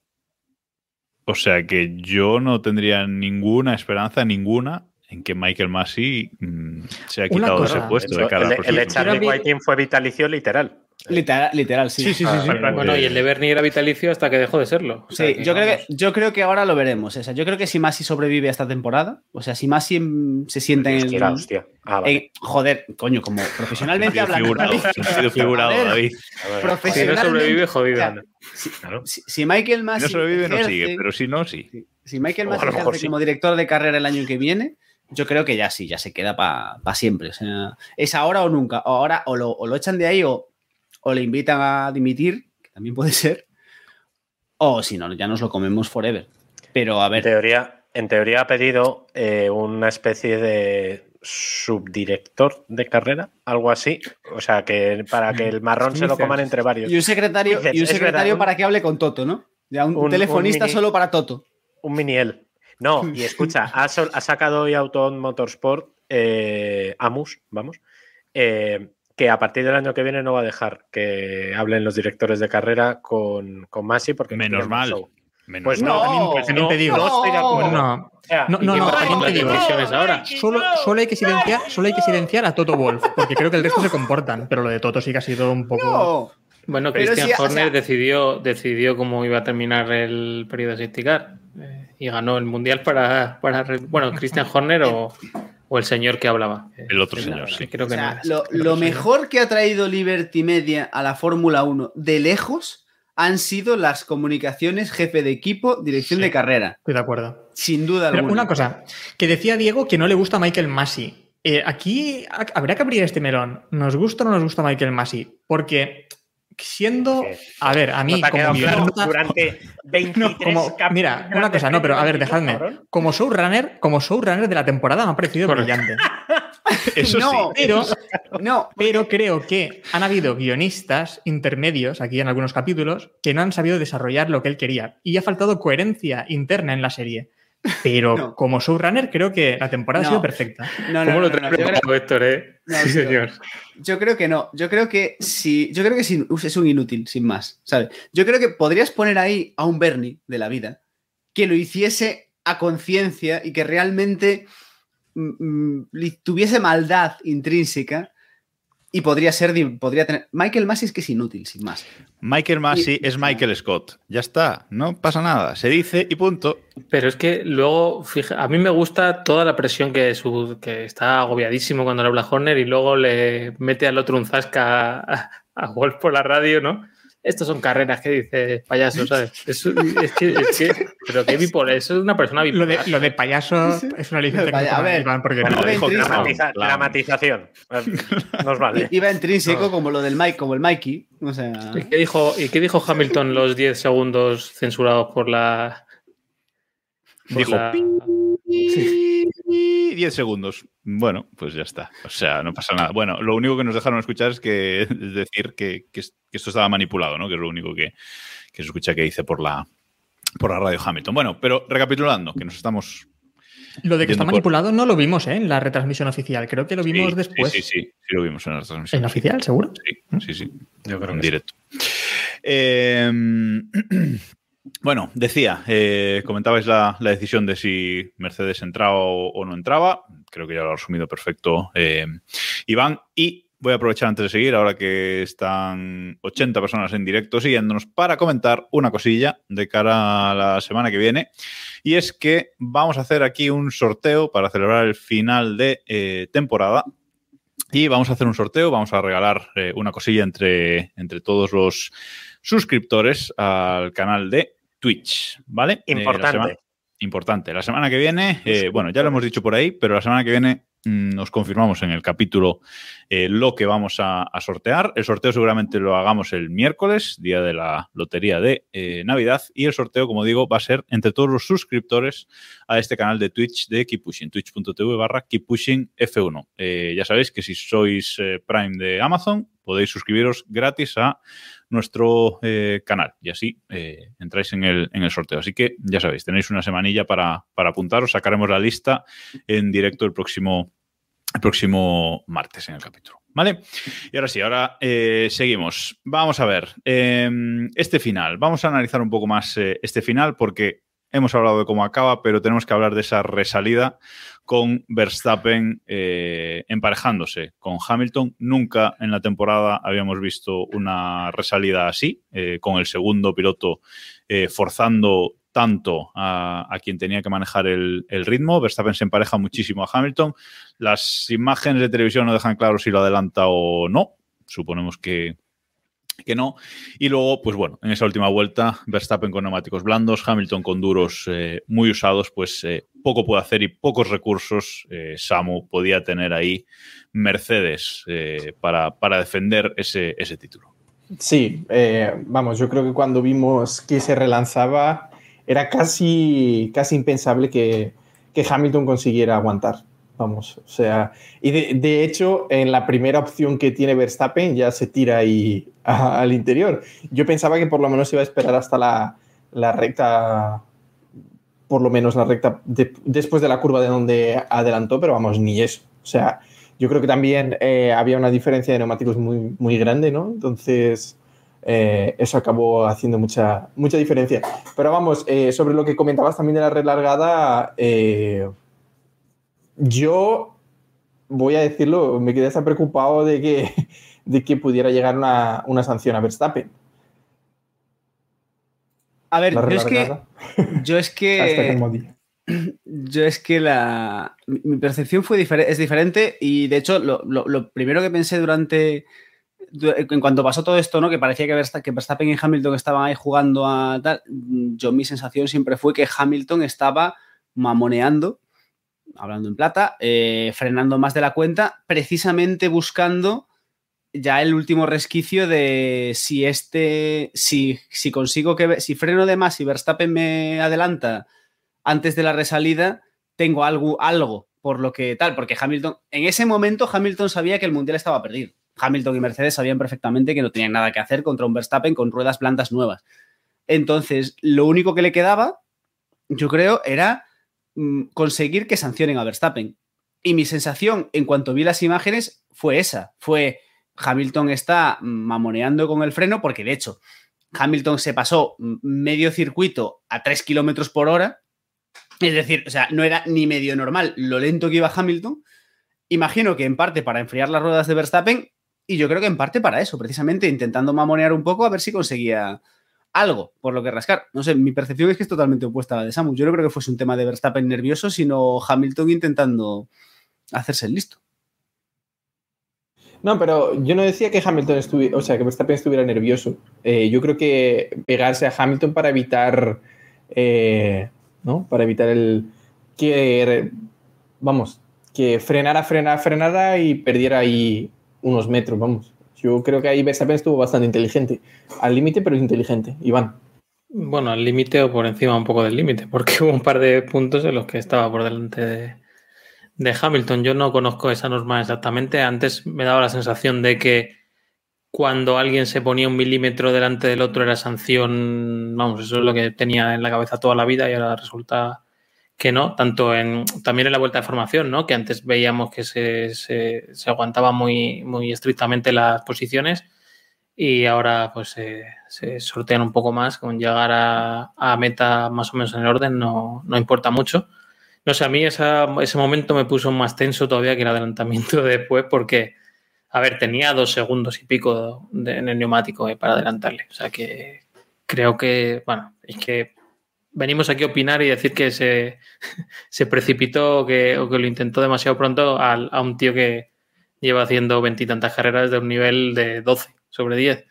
O sea que yo no tendría ninguna esperanza, ninguna, en que Michael Massey mm, se ha quitado ese puesto Eso, de cara el, al de- el Whiting fue vitalicio literal. Literal, literal sí. Sí, sí, sí, sí. Bueno, y el de Bernie era vitalicio hasta que dejó de serlo. O sea Sí, yo creo, que, yo creo que ahora lo veremos. O sea, yo creo que si Masi sobrevive a esta temporada, o sea, si Masi se sienta en el. Hostia, hostia. Ah, vale. en- joder, coño, como profesionalmente Ha sido hablando. figurado, David. [LAUGHS] ha sido figurado, A ver, David. Si profesionalmente. no sobrevive, o jodido. sea, anda. claro. si, si Michael Si Masi. no sobrevive, no sigue, pero si no, sí. Si Michael Masi ejerce sí. como director de carrera el año que viene, yo creo que ya sí, ya se queda para siempre. O sea, es ahora o nunca. O ahora o lo, o lo echan de ahí o, o le invitan a dimitir, que también puede ser. O si no, ya nos lo comemos forever. Pero a En ver, teoría, en teoría ha pedido eh, una especie de subdirector de carrera, algo así. O sea, que para que el marrón [LAUGHS] se lo coman entre varios. y un secretario, y un secretario para que hable con Toto, ¿no? Ya un, un- telefonista un mini- solo para Toto. Un mini él. No, y [LAUGHS] escucha, ha, sol- ha sacado hoy Auton Motorsport, eh, Amus, vamos, eh, que a partir del año que viene no va a dejar que hablen los directores de carrera con, con Masi porque no Menos mal. show. Menos Pues mal. no, también- pues no, no estoy de acuerdo. No, O No, ¿Y no, no, también te digo. ahora? Solo, solo, hay que silenciar, solo hay que silenciar a Toto Wolf, porque creo que el resto se comportan, pero lo de Toto sí que ha sido un poco... No, Bueno, Pero Christian o Horner sea- decidió, decidió cómo iba a terminar el periodo de car eh, y ganó el mundial para, para bueno, Christian Horner o, o el señor que hablaba. El otro señor, sí. Creo que no sea, lo, mejor que ha traído Liberty Media a la Fórmula 1 de lejos han sido las comunicaciones jefe de equipo, dirección Sí. de carrera. Estoy de acuerdo. Sin duda Pero alguna. una cosa, que decía Diego que no le gusta Michael Massey. Eh, aquí ha- habría que abrir este melón. ¿Nos gusta o no nos gusta Michael Massey? Porque siendo... A ver, a mí ¿No te ha como claro guionista- durante 23 [LAUGHS] No, como, mira, una cosa, no, pero a ver, dejadme. cabrón? Como showrunner, como showrunner de la temporada me ha parecido brillante. [LAUGHS] Eso no, sí. Pero, no, pero creo que han habido guionistas intermedios aquí en algunos capítulos que no han sabido desarrollar lo que él quería y ha faltado coherencia interna en la serie. Pero No. como showrunner creo que la temporada No. ha sido perfecta. no, no, ¿Cómo no, lo no, traes creo- Héctor, eh? No, sí, tío. señor. Yo creo que no. Yo creo que sí. Yo creo que sí, es un inútil, sin más. ¿sabes? Yo creo que podrías poner ahí a un Bernie de la vida que lo hiciese a conciencia y que realmente mm, mm, tuviese maldad intrínseca y podría ser. Podría tener. Michael Massey es que es inútil, sin más. Michael Massey Y- es Michael Scott. Ya está, no pasa nada. Se dice y punto. Pero es que luego, fija, a mí me gusta toda la presión que, su, que está agobiadísimo cuando le habla Horner y luego le mete al otro un zasca a, a Wolf por la radio, ¿no? Estas son carreras que dice payaso, ¿sabes? Es, es que, es que, pero qué bipolar, eso es una persona Lo bipolar. de, lo de payaso es una licencia que a ver. Iván, porque Bueno, Iba dijo intrínseco. dramatiza- Claro. dramatización. [LAUGHS] Nos vale. Iba intrínseco como lo del Mike, como el Mikey. O sea. ¿Y qué dijo, ¿Y qué dijo Hamilton los 10 segundos censurados por la. por Dijo, la- Y 10 [LAUGHS] segundos. Bueno, pues ya está. O sea, no pasa nada. Bueno, lo único que nos dejaron escuchar es que es decir que, que es- que esto estaba manipulado, ¿no? Que es lo único que, que se escucha que dice por la, por la radio Hamilton. Bueno, pero recapitulando, que nos estamos. Lo de que está por- manipulado no lo vimos ¿eh? en la retransmisión oficial. Creo que lo vimos Sí, después. Sí, sí, sí, sí, lo vimos en la transmisión. ¿En la oficial, seguro? Sí, sí, sí. Yo creo en que sí. directo. Eh, [CLEARS THROAT] bueno, decía, eh, comentabais la, decisión de si Mercedes entraba o, no entraba. Creo que ya lo ha resumido perfecto eh, Iván. Y voy a aprovechar antes de seguir, ahora que están 80 personas en directo siguiéndonos, para comentar una cosilla de cara a la semana que viene. Y es que vamos a hacer aquí un sorteo para celebrar el final de eh, temporada. Y vamos a hacer un sorteo, vamos a regalar una cosilla entre, entre todos los suscriptores al canal de Twitch, ¿vale? Eh, la Importante. semana- importante. La semana que viene, eh, bueno, ya lo hemos dicho por ahí, pero la semana que viene mm, nos confirmamos en el capítulo eh, lo que vamos a, a sortear. El sorteo seguramente lo hagamos el miércoles, día de la lotería de eh, Navidad, y el sorteo, como digo, va a ser entre todos los suscriptores a este canal de Twitch de Keep Pushing, twitch.tv barra Keep Pushing F1. Eh, ya sabéis que si sois Prime de Amazon, podéis suscribiros gratis a nuestro eh, canal y así eh, entráis en el, en el, sorteo. Así que ya sabéis, tenéis una semanilla para, para apuntaros, sacaremos la lista en directo el próximo, el próximo martes en el capítulo. ¿Vale? Y ahora sí, ahora eh, seguimos. Vamos a ver este final. Vamos a analizar un poco más este final porque hemos hablado de cómo acaba, pero tenemos que hablar de esa resalida con Verstappen eh, emparejándose con Hamilton. Nunca en la temporada habíamos visto una resalida así, eh, con el segundo piloto eh, forzando tanto a, quien tenía que manejar el, ritmo. Verstappen se empareja muchísimo a Hamilton. Las imágenes de televisión no dejan claro si lo adelanta o no. Suponemos que, que no. Y luego, pues bueno, en esa última vuelta, Verstappen con neumáticos blandos, Hamilton con duros eh, muy usados, pues eh, poco puede hacer y pocos recursos eh, Samu podía tener ahí Mercedes para, para, defender ese, ese título. Sí, vamos, yo creo que cuando vimos que se relanzaba era casi, casi impensable que, que Hamilton consiguiera aguantar. Vamos, o sea, y de, hecho, en la primera opción que tiene Verstappen ya se tira ahí al interior. Yo pensaba que por lo menos iba a esperar hasta la, la recta, por lo menos la recta de, después de la curva de donde adelantó, pero vamos, ni eso. O sea, yo creo que también eh, había una diferencia de neumáticos muy, muy grande, ¿no? Entonces, eh, eso acabó haciendo mucha, mucha diferencia. Pero vamos, eh, sobre lo que comentabas también de la relargada, eh, yo voy a decirlo, me quedé hasta preocupado de que, [LAUGHS] de que pudiera llegar una, una sanción a Verstappen. A ver, yo es que. [LAUGHS] Yo es que. [LAUGHS] [CLEARS THROAT] yo es que la. Mi percepción fue difer es diferente y de hecho, lo, lo, lo, primero que pensé durante. En cuanto pasó todo esto, ¿no? Que parecía que Verstappen, que Verstappen y Hamilton estaban ahí jugando a tal. Yo, mi sensación siempre fue que Hamilton estaba mamoneando hablando en plata, eh, frenando más de la cuenta, precisamente buscando ya el último resquicio de si este, si, si consigo que, si freno de más y Verstappen me adelanta antes de la resalida, tengo algo, algo por lo que tal, porque Hamilton, en ese momento Hamilton sabía que el Mundial estaba perdido. Hamilton y Mercedes sabían perfectamente que no tenían nada que hacer contra un Verstappen con ruedas plantas nuevas. Entonces, lo único que le quedaba, yo creo, era conseguir que sancionen a Verstappen. Y mi sensación en cuanto vi las imágenes fue esa, fue Hamilton está mamoneando con el freno porque de hecho Hamilton se pasó medio circuito a 3 kilómetros por hora. Es decir, o sea, no era ni medio normal lo lento que iba Hamilton. Imagino que en parte para enfriar las ruedas de Verstappen y yo creo que en parte para eso, precisamente intentando mamonear un poco a ver si conseguía algo por lo que rascar. No sé, mi percepción es que es totalmente opuesta a la de Samu. Yo no creo que fuese un tema de Verstappen nervioso, sino Hamilton intentando hacerse el listo. No, pero yo no decía que Hamilton estuviera, o sea, que Verstappen estuviera nervioso. Eh, yo creo que pegarse a Hamilton para evitar, eh, ¿no? Para evitar el que, vamos, que frenara, frenara, frenara y perdiera ahí unos metros, vamos. Yo creo que ahí Verstappen estuvo bastante inteligente. Al límite, pero inteligente. Iván. Bueno, al límite o por encima un poco del límite, porque [LAUGHS] hubo un par de puntos en los que estaba por delante de, de Hamilton. Yo no conozco esa norma exactamente. Antes me daba la sensación de que cuando alguien se ponía un milímetro delante del otro era sanción. Vamos, eso es lo que tenía en la cabeza toda la vida y ahora resulta que no. Tanto en también en la vuelta de formación, ¿no? Que antes veíamos que se, se, aguantaba muy, muy estrictamente las posiciones y ahora pues se sortean un poco más con llegar a, a, meta más o menos en el orden no, no importa mucho no sé, a mí esa, ese momento me puso más tenso todavía que el adelantamiento después porque, a ver, tenía dos segundos y pico de, en el neumático eh, para adelantarle. O sea que creo que, bueno, es que venimos aquí a opinar y decir que se, [LAUGHS] se precipitó o que, o que, lo intentó demasiado pronto a, a un tío que lleva haciendo veintitantas carreras de un nivel de 12 sobre 10.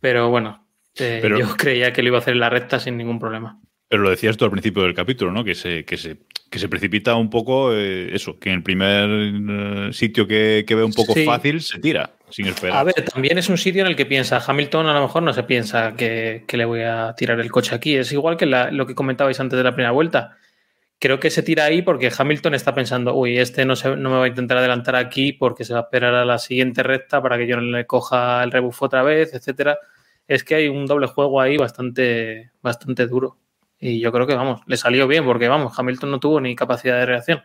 Pero bueno, eh, Pero... yo creía que lo iba a hacer en la recta sin ningún problema. Pero lo decías tú al principio del capítulo, ¿no? Que se, que se, que se precipita un poco eh, eso, que en el primer eh, sitio que, que, ve un poco sí. fácil se tira sin esperar. A ver, también es un sitio en el que piensa Hamilton, a lo mejor no se piensa que, que le voy a tirar el coche aquí. Es igual que la, lo que comentabais antes de la primera vuelta. Creo que se tira ahí porque Hamilton está pensando, uy, este no, se, no me va a intentar adelantar aquí porque se va a esperar a la siguiente recta para que yo no le coja el rebufo otra vez, etcétera es que hay un doble juego ahí bastante, bastante duro. Y yo creo que, vamos, le salió bien porque, vamos, Hamilton no tuvo ni capacidad de reacción.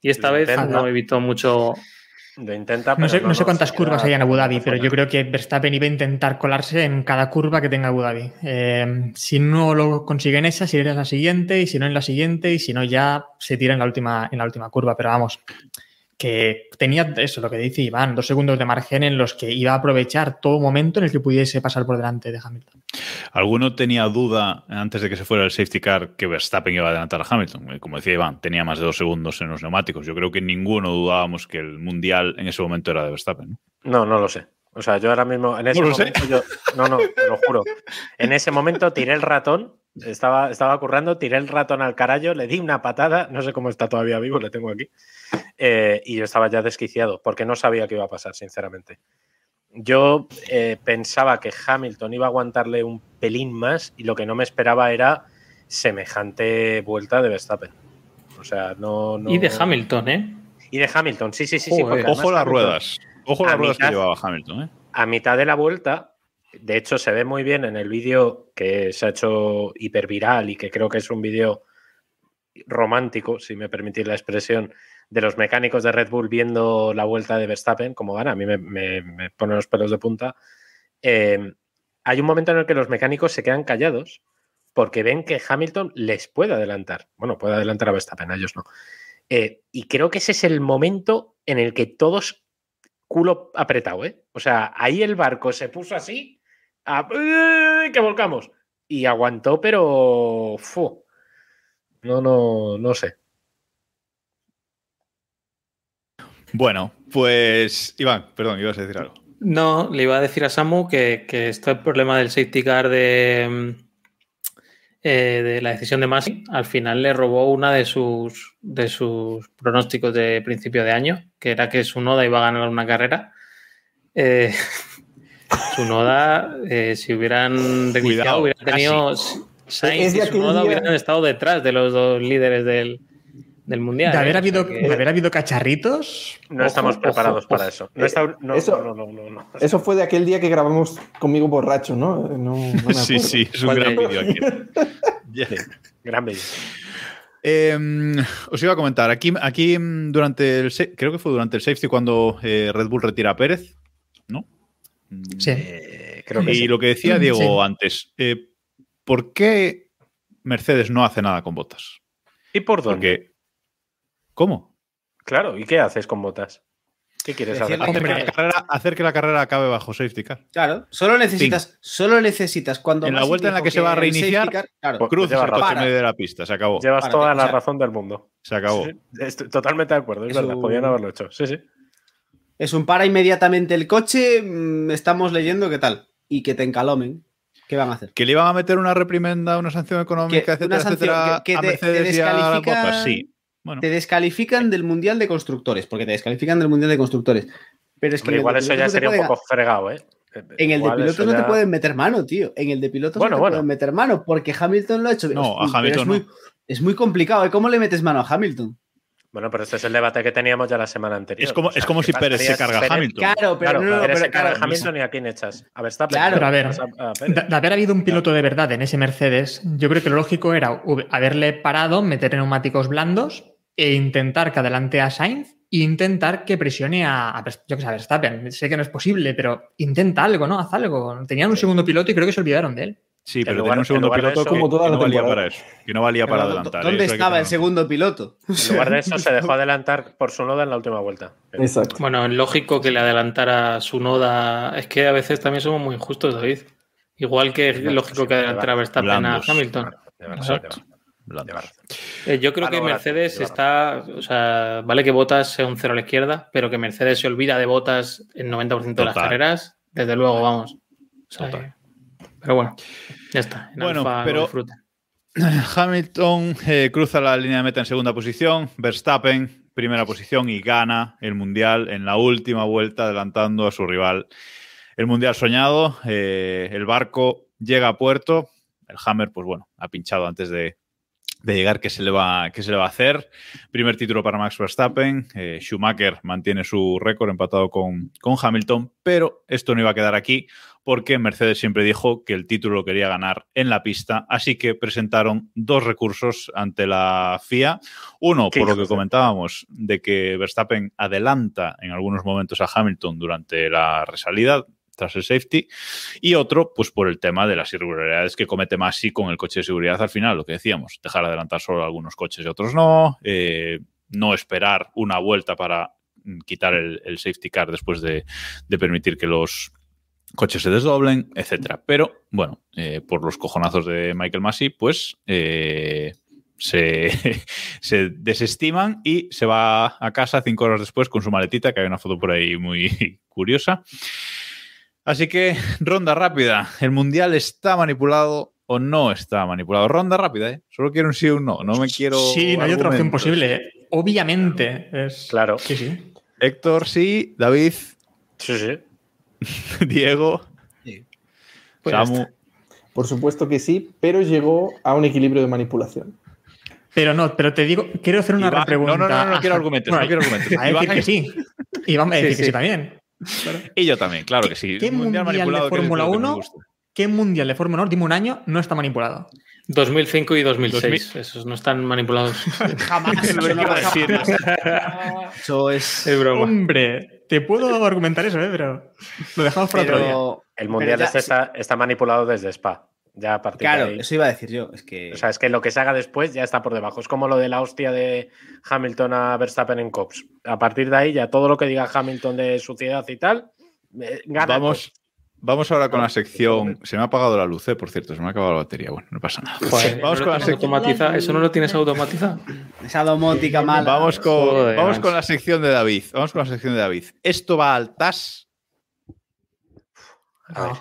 Y esta Lo vez intenta. no he visto mucho. Lo intenta, No pero sé, no sé cuántas curvas hay en Abu Dhabi, pero yo creo que Verstappen iba a intentar colarse en cada curva que tenga Abu Dhabi. Eh, si no lo consigue en esa, si en la siguiente, y si no en la siguiente, y si no ya se tira en la última, en la última curva. Pero vamos, que tenía eso, lo que dice Iván, dos segundos de margen en los que iba a aprovechar todo momento en el que pudiese pasar por delante de Hamilton. ¿Alguno tenía duda antes de que se fuera el safety car que Verstappen iba a adelantar a Hamilton? Eh, Como decía Iván, tenía más de dos segundos en los neumáticos. Yo creo que ninguno dudábamos que el mundial en ese momento era de Verstappen. ¿no? No, no lo sé. O sea, yo ahora mismo, en ese No momento, yo- no, no, te lo juro. [LAUGHS] En ese momento tiré el ratón, estaba, estaba currando, tiré el ratón al carajo, le di una patada, no sé cómo está todavía vivo, le tengo aquí, eh, y yo estaba ya desquiciado, porque no sabía qué iba a pasar, sinceramente. Yo eh, pensaba que Hamilton iba a aguantarle un pelín más y lo que no me esperaba era semejante vuelta de Verstappen. O sea, no... no- Y de Hamilton, ¿eh? Y de Hamilton, sí, sí, sí. sí porque Ojo las Hamilton- ruedas. Ojo las a ruedas que mitad- llevaba Hamilton. ¿eh? a mitad de la vuelta, de hecho se ve muy bien en el vídeo que se ha hecho hiperviral y que creo que es un vídeo romántico, si me permitís la expresión, de los mecánicos de Red Bull viendo la vuelta de Verstappen, como gana, a mí me, me- me pone los pelos de punta. Eh, hay un momento en el que los mecánicos se quedan callados porque ven que Hamilton les puede adelantar. Bueno, puede adelantar a Verstappen, a ellos no. Eh, y creo que ese es el momento en el que todos culo apretado, ¿eh? O sea, ahí el barco se puso así, a- que volcamos. Y aguantó, pero... fu. No, no, no sé. Bueno, pues Iván, perdón, ibas a decir algo. No, le iba a decir a Samu que, que esto el problema del safety car de, mm, eh, de la decisión de Masi. Al final le robó una de sus, de sus pronósticos de principio de año, que era que su Noda iba a ganar una carrera. Eh, [LAUGHS] su Noda, eh, si hubieran reiniciado, Cuidado, hubiera tenido Sainz de y su aquel Noda día- hubieran estado detrás de los dos líderes del, del mundial. De ¿eh? haber, habido, que- de haber habido cacharritos, No Ojo, estamos preparados ojo. para eso. No, está- no, Eso- no, no, no, no. Eso fue de aquel día que grabamos conmigo borracho, ¿no? No, no me [LAUGHS] Sí, sí, es un ¿Cuál de gran vídeo aquí. Yeah. Gran vídeo. Eh, os iba a comentar, aquí, aquí durante el creo que fue durante el safety cuando eh, Red Bull retira a Pérez, ¿no? Mm, Sí. Eh, creo que y sí. lo que decía Diego sí. antes, eh, ¿por qué Mercedes no hace nada con botas? ¿Y por dónde? Porque, ¿cómo? Claro, ¿y qué haces con botas? ¿Qué quieres hacer? Hacer que, la carrera, hacer que la carrera acabe bajo safety car. Claro, solo necesitas, solo necesitas cuando En la vuelta en la que se va a reiniciar, car- claro, Pues el coche en medio de la pista, se acabó. Llevas Párate, toda o la sea, razón del mundo. Se acabó. Sí, estoy totalmente de acuerdo. Es Es verdad, un- podían haberlo hecho. Sí, sí. es un para inmediatamente el coche, mm, estamos leyendo qué tal, y que te encalomen. ¿Qué van a hacer? ¿Que le iban a meter una reprimenda, una sanción económica, Que- etcétera, una sanción etcétera, que- que a te- Mercedes te y a descalifican- Botas? Sí. Bueno, Te descalifican del Mundial de Constructores, porque te descalifican del Mundial de Constructores. Pero es que Hombre, igual eso ya no sería un poco fregado, ¿eh? En el de pilotos no te pueden meter mano, tío. En el de pilotos Bueno, no te bueno. pueden meter mano, porque Hamilton lo ha hecho. No, a Hamilton es muy, no. es muy complicado. ¿eh? ¿Cómo le metes mano a Hamilton? Bueno, pero este es el debate que teníamos ya la semana anterior. Es como- es como si ¿qué Pérez se carga a Hamilton. Claro, pero Claro, no, Pérez pero se carga claro, a Hamilton y a quién echas. A Verstappen. Claro. Pero a ver, a- a. De, haber habido un piloto de verdad en ese Mercedes, yo creo que lo lógico era haberle parado, meter neumáticos blandos e intentar que adelante a Sainz e intentar que presione a, yo que sé, a Verstappen. Sé que no es posible, pero intenta algo, ¿no? Haz algo. Tenían un segundo piloto y creo que se olvidaron de él. sí, pero lugar- tenía un segundo piloto eso- que, Como toda que la no valía para eso. Que no valía para adelantar. ¿Dónde que estaba el segundo piloto? En lugar de eso, se dejó adelantar por su noda en la última vuelta. Exacto. Bueno, es lógico que le adelantara su noda. Es que a veces también somos muy injustos, David. Igual que es lógico que adelantara a Verstappen a Hamilton. De verdad, Exacto. Eh, yo creo Ah, que Mercedes está, o sea, vale que Botas sea un cero a la izquierda, pero que Mercedes se olvida de Botas en 90% de las Total. carreras, desde luego, vamos. O sea, Total. Pero bueno, ya está. En Bueno, Alfa pero-. [LAUGHS] Hamilton eh, cruza la línea de meta en segunda posición, Verstappen primera posición y gana el Mundial en la última vuelta adelantando a su rival. El Mundial soñado, eh, el barco llega a puerto, el Hammer pues bueno, ha pinchado antes de, de llegar, ¿qué se le va, qué se le va a hacer? Primer título para Max Verstappen. eh, Schumacher mantiene su récord empatado con, con Hamilton, pero esto no iba a quedar aquí porque Mercedes siempre dijo que el título lo quería ganar en la pista, así que presentaron dos recursos ante la FIA. Uno, por lo que comentábamos, de que Verstappen adelanta en algunos momentos a Hamilton durante la resalida tras el safety, y otro, pues por el tema de las irregularidades que comete Masi con el coche de seguridad al final, lo que decíamos, dejar adelantar solo algunos coches y otros no, eh, no esperar una vuelta para mm, quitar el, safety car después de, de permitir que los coches se desdoblen, etcétera. Pero bueno, eh, por los cojonazos de Michael Massey, pues eh, se, [LAUGHS] se desestiman y se va a casa cinco horas después con su maletita, que hay una foto por ahí muy [LAUGHS] curiosa. Así que, ronda rápida. ¿El mundial está manipulado o no está manipulado? Ronda rápida, ¿eh? Solo quiero un sí o un no. No me quiero. Sí, no hay otra opción posible. Obviamente. Es... Claro. Sí, sí. Héctor, sí. David, Sí, sí. [LAUGHS] Diego, Pues ya Samu. está. Por supuesto que sí, pero llegó a un equilibrio de manipulación. Pero no, pero te digo, quiero hacer una Iván- repregunta. no, no, no, no quiero argumentos, Bueno, no quiero argumentos. [LAUGHS] A decir Iván- que sí. Iván va a Sí, decir que sí. sí Y yo también, claro que sí. ¿Qué Un mundial de Fórmula lo que me 1? gusta. ¿Qué mundial de Fórmula 1, dime un año, no está manipulado? 2005 y 2006. Esos no están manipulados. [LAUGHS] Jamás. [LAUGHS] Es lo iba a decir. [LAUGHS] Eso es. Es broma. Hombre, te puedo argumentar eso, ¿eh? pero lo dejamos para otro día. Pero, El mundial ya- este está, está manipulado desde Spa. Ya a partir claro, de ahí. eso iba a decir yo. Es que. O sea, es que lo que se haga después ya está por debajo. Es como lo de la hostia de Hamilton a Verstappen en Cops. A partir de ahí, ya todo lo que diga Hamilton de suciedad y tal, eh, gana. Vamos, vamos ahora con la sección. Se me ha apagado la luz, eh, por cierto, se me ha acabado la batería. Bueno, no pasa nada. Joder, [LAUGHS] Vamos ¿no con la sección. ¿Eso no lo tienes automatizado? Esa domótica mala. Vamos con, Joder, vamos con la sección de David. Vamos con la sección de David. Esto va al TAS. A ver,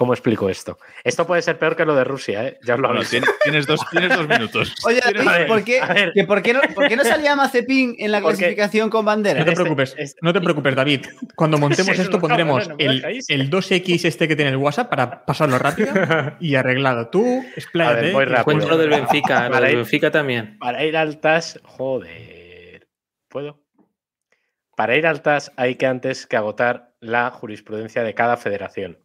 ¿Cómo explico esto? Esto puede ser peor que lo de Rusia, ¿eh? Ya os lo Bueno, tienes, tienes dos, tienes dos minutos. [LAUGHS] Oye, Tienes- David, ver, ¿por qué, que por, qué no, por qué no salía Mazepin en la Porque- clasificación con bandera? [LAUGHS] No te Este- preocupes, este- no te preocupes, David. Cuando [LAUGHS] montemos esto pondremos no, no me el, el 2X este que tiene el WhatsApp para pasarlo rápido y arreglado. Tú, A expláyate. ver, voy que- rápido. Encuentro del Benfica. Lo Para del ir- Benfica también. Para ir al TAS, joder. ¿Puedo? Para ir al TAS hay que antes que agotar la jurisprudencia de cada federación.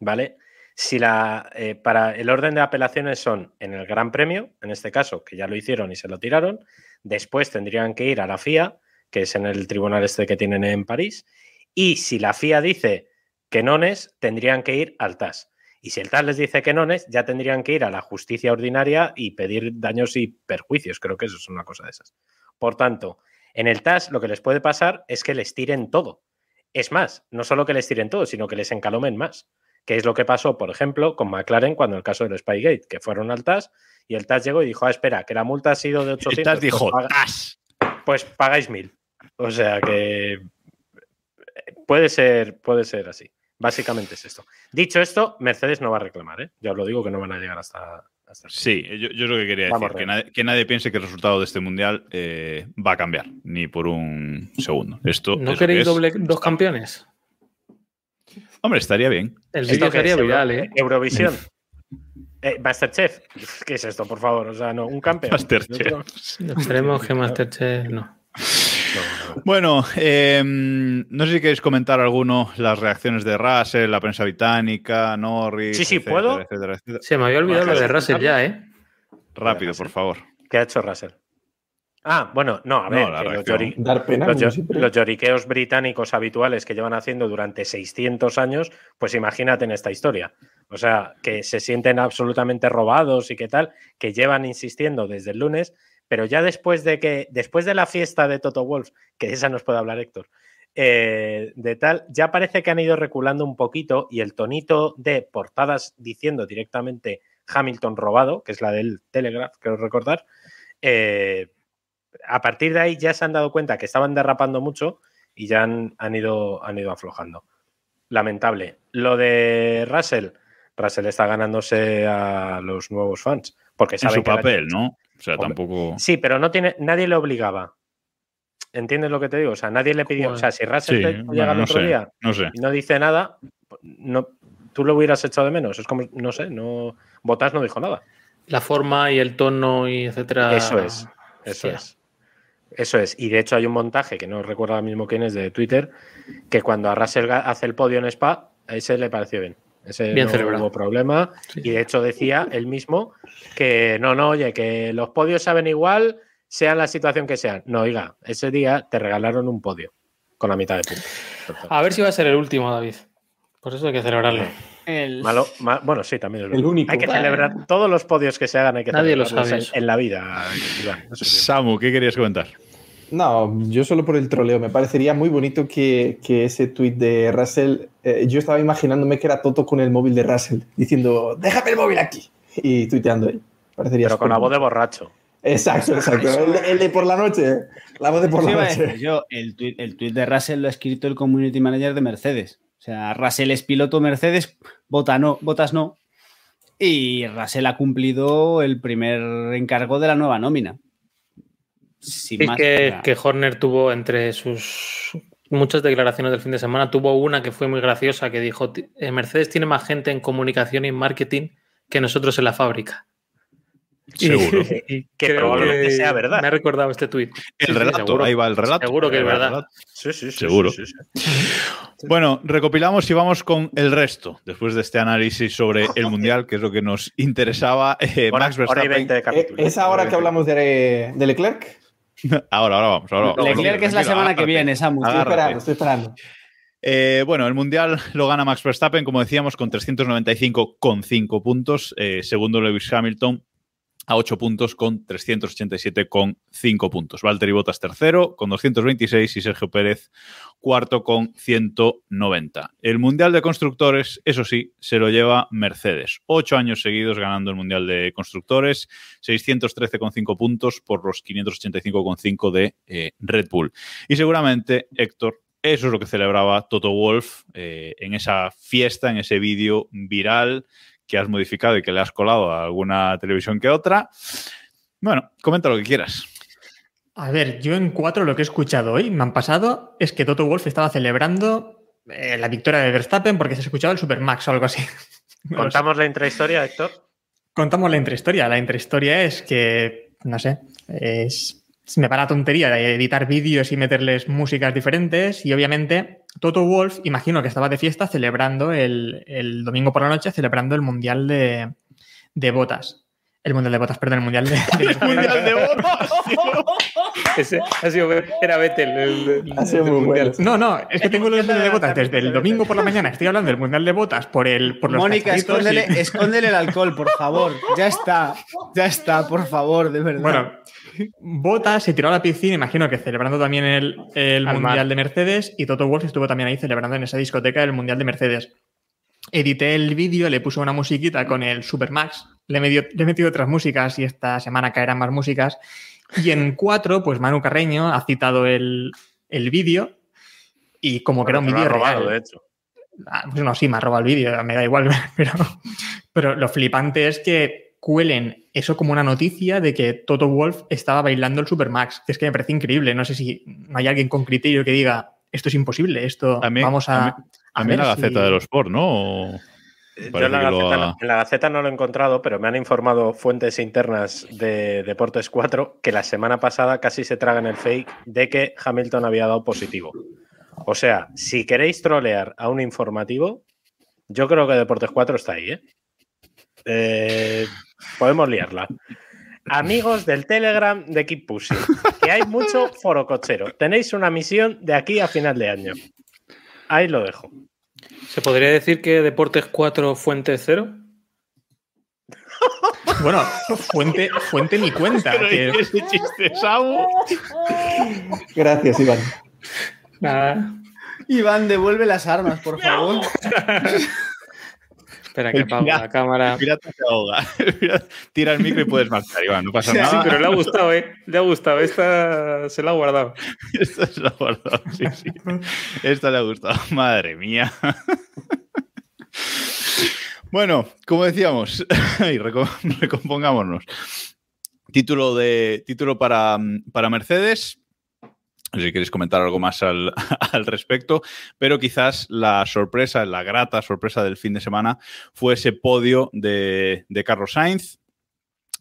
¿Vale? Si la, eh, para el orden de apelaciones son en el Gran Premio, en este caso, que ya lo hicieron y se lo tiraron, después tendrían que ir a la FIA, que es en el tribunal este que tienen en París, y si la FIA dice que no es, tendrían que ir al TAS. Y si el TAS les dice que no es, ya tendrían que ir a la justicia ordinaria y pedir daños y perjuicios. Creo que eso es una cosa de esas. Por tanto, en el TAS lo que les puede pasar es que les tiren todo. Es más, no solo que les tiren todo, sino que les encalomen más. Que es lo que pasó, por ejemplo, con McLaren cuando el caso del Spygate, que fueron al TAS y el TAS llegó y dijo, ah, espera, que la multa ha sido de 800. El TAS pues dijo, paga- TAS. pues pagáis mil. O sea que puede ser, puede ser así. Básicamente es esto. Dicho esto, Mercedes no va a reclamar, ¿eh? Ya os lo digo que no van a llegar hasta. hasta el Sí, yo, yo es lo que quería decir. Que nadie, que nadie piense que el resultado de este mundial eh, va a cambiar, ni por un segundo. Esto ¿No queréis que es. doble, dos campeones? Hombre, estaría bien. El ¿Esto vídeo qué sería es? Viral, ¿eh? Eurovisión. [LAUGHS] Eh, Masterchef. ¿Qué es esto, por favor? O sea, no, un campeón. Masterchef. Esperemos que Masterchef no. Bueno, eh, no sé si queréis comentar alguno las reacciones de Russell, la prensa británica, Norris. Sí, sí, etcétera, ¿puedo? etcétera, etcétera. Se me había olvidado lo de. Russell ya, ¿eh? Rápido, por favor. ¿Qué ha hecho Russell? Ah, bueno, no, a ver, los, llori- Dar pena, los como llo- siempre. los lloriqueos británicos habituales que llevan haciendo durante 600 años, pues imagínate en esta historia. O sea, que se sienten absolutamente robados y qué tal, que llevan insistiendo desde el lunes, pero ya después de que, después de la fiesta de Toto Wolf, que de esa nos puede hablar Héctor, eh, de tal, ya parece que han ido reculando un poquito y el tonito de portadas diciendo directamente Hamilton robado, que es la del Telegraph, creo recordar, eh, a partir de ahí ya se han dado cuenta que estaban derrapando mucho y ya han, han ido, han ido aflojando. Lamentable. Lo de Russell, Russell está ganándose a los nuevos fans. Porque En saben su que la- papel, ¿no? O sea, Hombre. tampoco. Sí, pero no tiene, nadie le obligaba. ¿Entiendes lo que te digo? O sea, nadie le pidió. Joder. O sea, si Russell Sí, te bueno, llega el no otro sé, día no sé. y no dice nada, no, tú lo hubieras echado de menos. Es como, no sé, no. Botas no dijo nada. la forma y el tono y etcétera. Eso es, eso Hostia. es. Eso es. Y de hecho hay un montaje, que no recuerdo ahora mismo quién es, de Twitter, que cuando a Russell hace el podio en Spa, a ese le pareció bien. Ese Bien no celebrado. hubo problema. Y de hecho decía él mismo que no, no, oye, que los podios saben igual, sean la situación que sean. No, oiga, ese día te regalaron un podio con la mitad de puntos. A ver si va a ser el último, David. Por eso hay que celebrarlo. El- Malo, ma- bueno, sí, también es El único. Hay que celebrar todos los podios que se hagan, hay que Nadie lo celebrarlos sabe en, la vida. Iván. Samu, ¿qué querías comentar? No, yo solo por el troleo. Me parecería muy bonito que, que ese tweet de Russell. eh, yo estaba imaginándome que era Toto con el móvil de Russell diciendo: Déjame el móvil aquí. Y tuiteando él. Parecería Pero con la voz de borracho. Exacto, exacto. El, de- el de por la noche. La voz de por la noche. yo, el tweet, el tuit de Russell lo ha escrito el community manager de Mercedes. O sea, Russell es piloto Mercedes, Bota no, Botas no. Y Russell ha cumplido el primer encargo de la nueva nómina. Sin más, que, que Horner tuvo entre sus muchas declaraciones del fin de semana, tuvo una que fue muy graciosa que dijo, "Ti- eh, Mercedes tiene más gente en comunicación y en marketing que nosotros en la fábrica. Seguro. [LAUGHS] y Que creo probablemente sea verdad. Me ha recordado este tuit. El sí, relato, seguro. ahí va el relato. Seguro que es verdad. Sí, sí, sí. Seguro. sí, sí, sí. Bueno, recopilamos y vamos con el resto. Después de este análisis sobre el [LAUGHS] Mundial, que es lo que nos interesaba, eh, Max Verstappen. 20 de Eh. ¿Es ahora que hablamos de, de Leclerc? [LAUGHS] Ahora, ahora vamos. Ahora vamos. Leclerc es la semana que viene, Samu. Estoy Agárrate. esperando, estoy esperando. Eh, bueno, el Mundial lo gana Max Verstappen, como decíamos, con 395,5 puntos. Eh, segundo, Lewis Hamilton a 8 puntos con 387,5 puntos. Valtteri Bottas tercero con 226 y Sergio Pérez cuarto con 190. El Mundial de Constructores, eso sí, se lo lleva Mercedes. Ocho años seguidos ganando el Mundial de Constructores, 613,5 puntos por los 585,5 de eh, Red Bull. Y seguramente, Héctor, eso es lo que celebraba Toto Wolf eh, en esa fiesta, en ese vídeo viral que has modificado y que le has colado a alguna televisión que otra. Bueno, comenta lo que quieras. A ver, yo en cuatro lo que he escuchado hoy, me han pasado, es que Toto Wolf estaba celebrando eh, la victoria de Verstappen porque se escuchaba el Supermax o algo así. [LAUGHS] ¿Contamos la intrahistoria, Héctor? Contamos la intrahistoria. La intrahistoria es que, no sé, es, me va la tontería de editar vídeos y meterles músicas diferentes y obviamente Toto Wolf, imagino que estaba de fiesta celebrando el, el domingo por la noche, celebrando el Mundial de, de Botas. El Mundial de Botas, perdón, el Mundial de... [LAUGHS] de- Mundial de botas. [LAUGHS] Ese ha sido, era Vettel. el- el- Ha sido el muy mundial. bueno. No, no, es que tengo el Mundial de Botas desde el domingo por la mañana. Estoy hablando del Mundial de Botas por, el, por los Mónica, escóndele, y- [LAUGHS] escóndele el alcohol, por favor. Ya está. Ya está, por favor, de verdad. Bueno, Botas se tiró a la piscina, imagino que celebrando también el, el Al Mundial mar. de Mercedes y Toto Wolff estuvo también ahí celebrando en esa discoteca el Mundial de Mercedes. Edité el vídeo, le puse una musiquita con el Supermax, le, he medio- le he metido otras músicas y esta semana caerán más músicas. Y en [LAUGHS] cuatro, pues Manu Carreño ha citado el, el vídeo y como que era un vídeo ha robado, real. de hecho. Ah, pues no, sí, me ha robado el vídeo, me da igual, [LAUGHS] pero, pero lo flipante es que cuelen eso como una noticia de que Toto Wolf estaba bailando el Supermax, que es que me parece increíble. No sé si hay alguien con criterio que diga esto es imposible, esto También- vamos a. también- a También ver la si- Gaceta de los Sport, ¿no? O- Yo en la, Gaceta, ha- no- en la Gaceta no lo he encontrado, pero me han informado fuentes internas de Deportes 4 que la semana pasada casi se tragan el fake de que Hamilton había dado positivo. O sea, si queréis trolear a un informativo, yo creo que Deportes 4 está ahí, ¿eh? Eh, podemos liarla. Amigos del Telegram de Keep Pushing, que hay mucho foro cochero. Tenéis una misión de aquí a final de año. Ahí lo dejo. ¿Se podría decir que Deportes 4 fuente 0? [LAUGHS] Bueno, fuente, fuente mi cuenta. Pero que- ¿y ese chiste, Samu? [LAUGHS] Gracias, Iván. Nada. Iván, devuelve las armas, por favor. [LAUGHS] Espera que El apago pirata- la cámara. El pirata se ahoga. [LAUGHS] El pirata- Tira el micro y puedes marchar, Iván. No pasa Sí, nada. pero le ha gustado, ¿eh? Le ha gustado. Esta se la ha guardado. [LAUGHS] Esta se la ha guardado, sí, sí. Esta le ha gustado. [LAUGHS] Madre mía. Bueno, como decíamos, y reco- recompongámonos. Título, de, título para, para Mercedes. Si queréis comentar algo más [LAUGHS] al, respecto, pero quizás la sorpresa, la grata sorpresa del fin de semana fue ese podio de Carlos Sainz,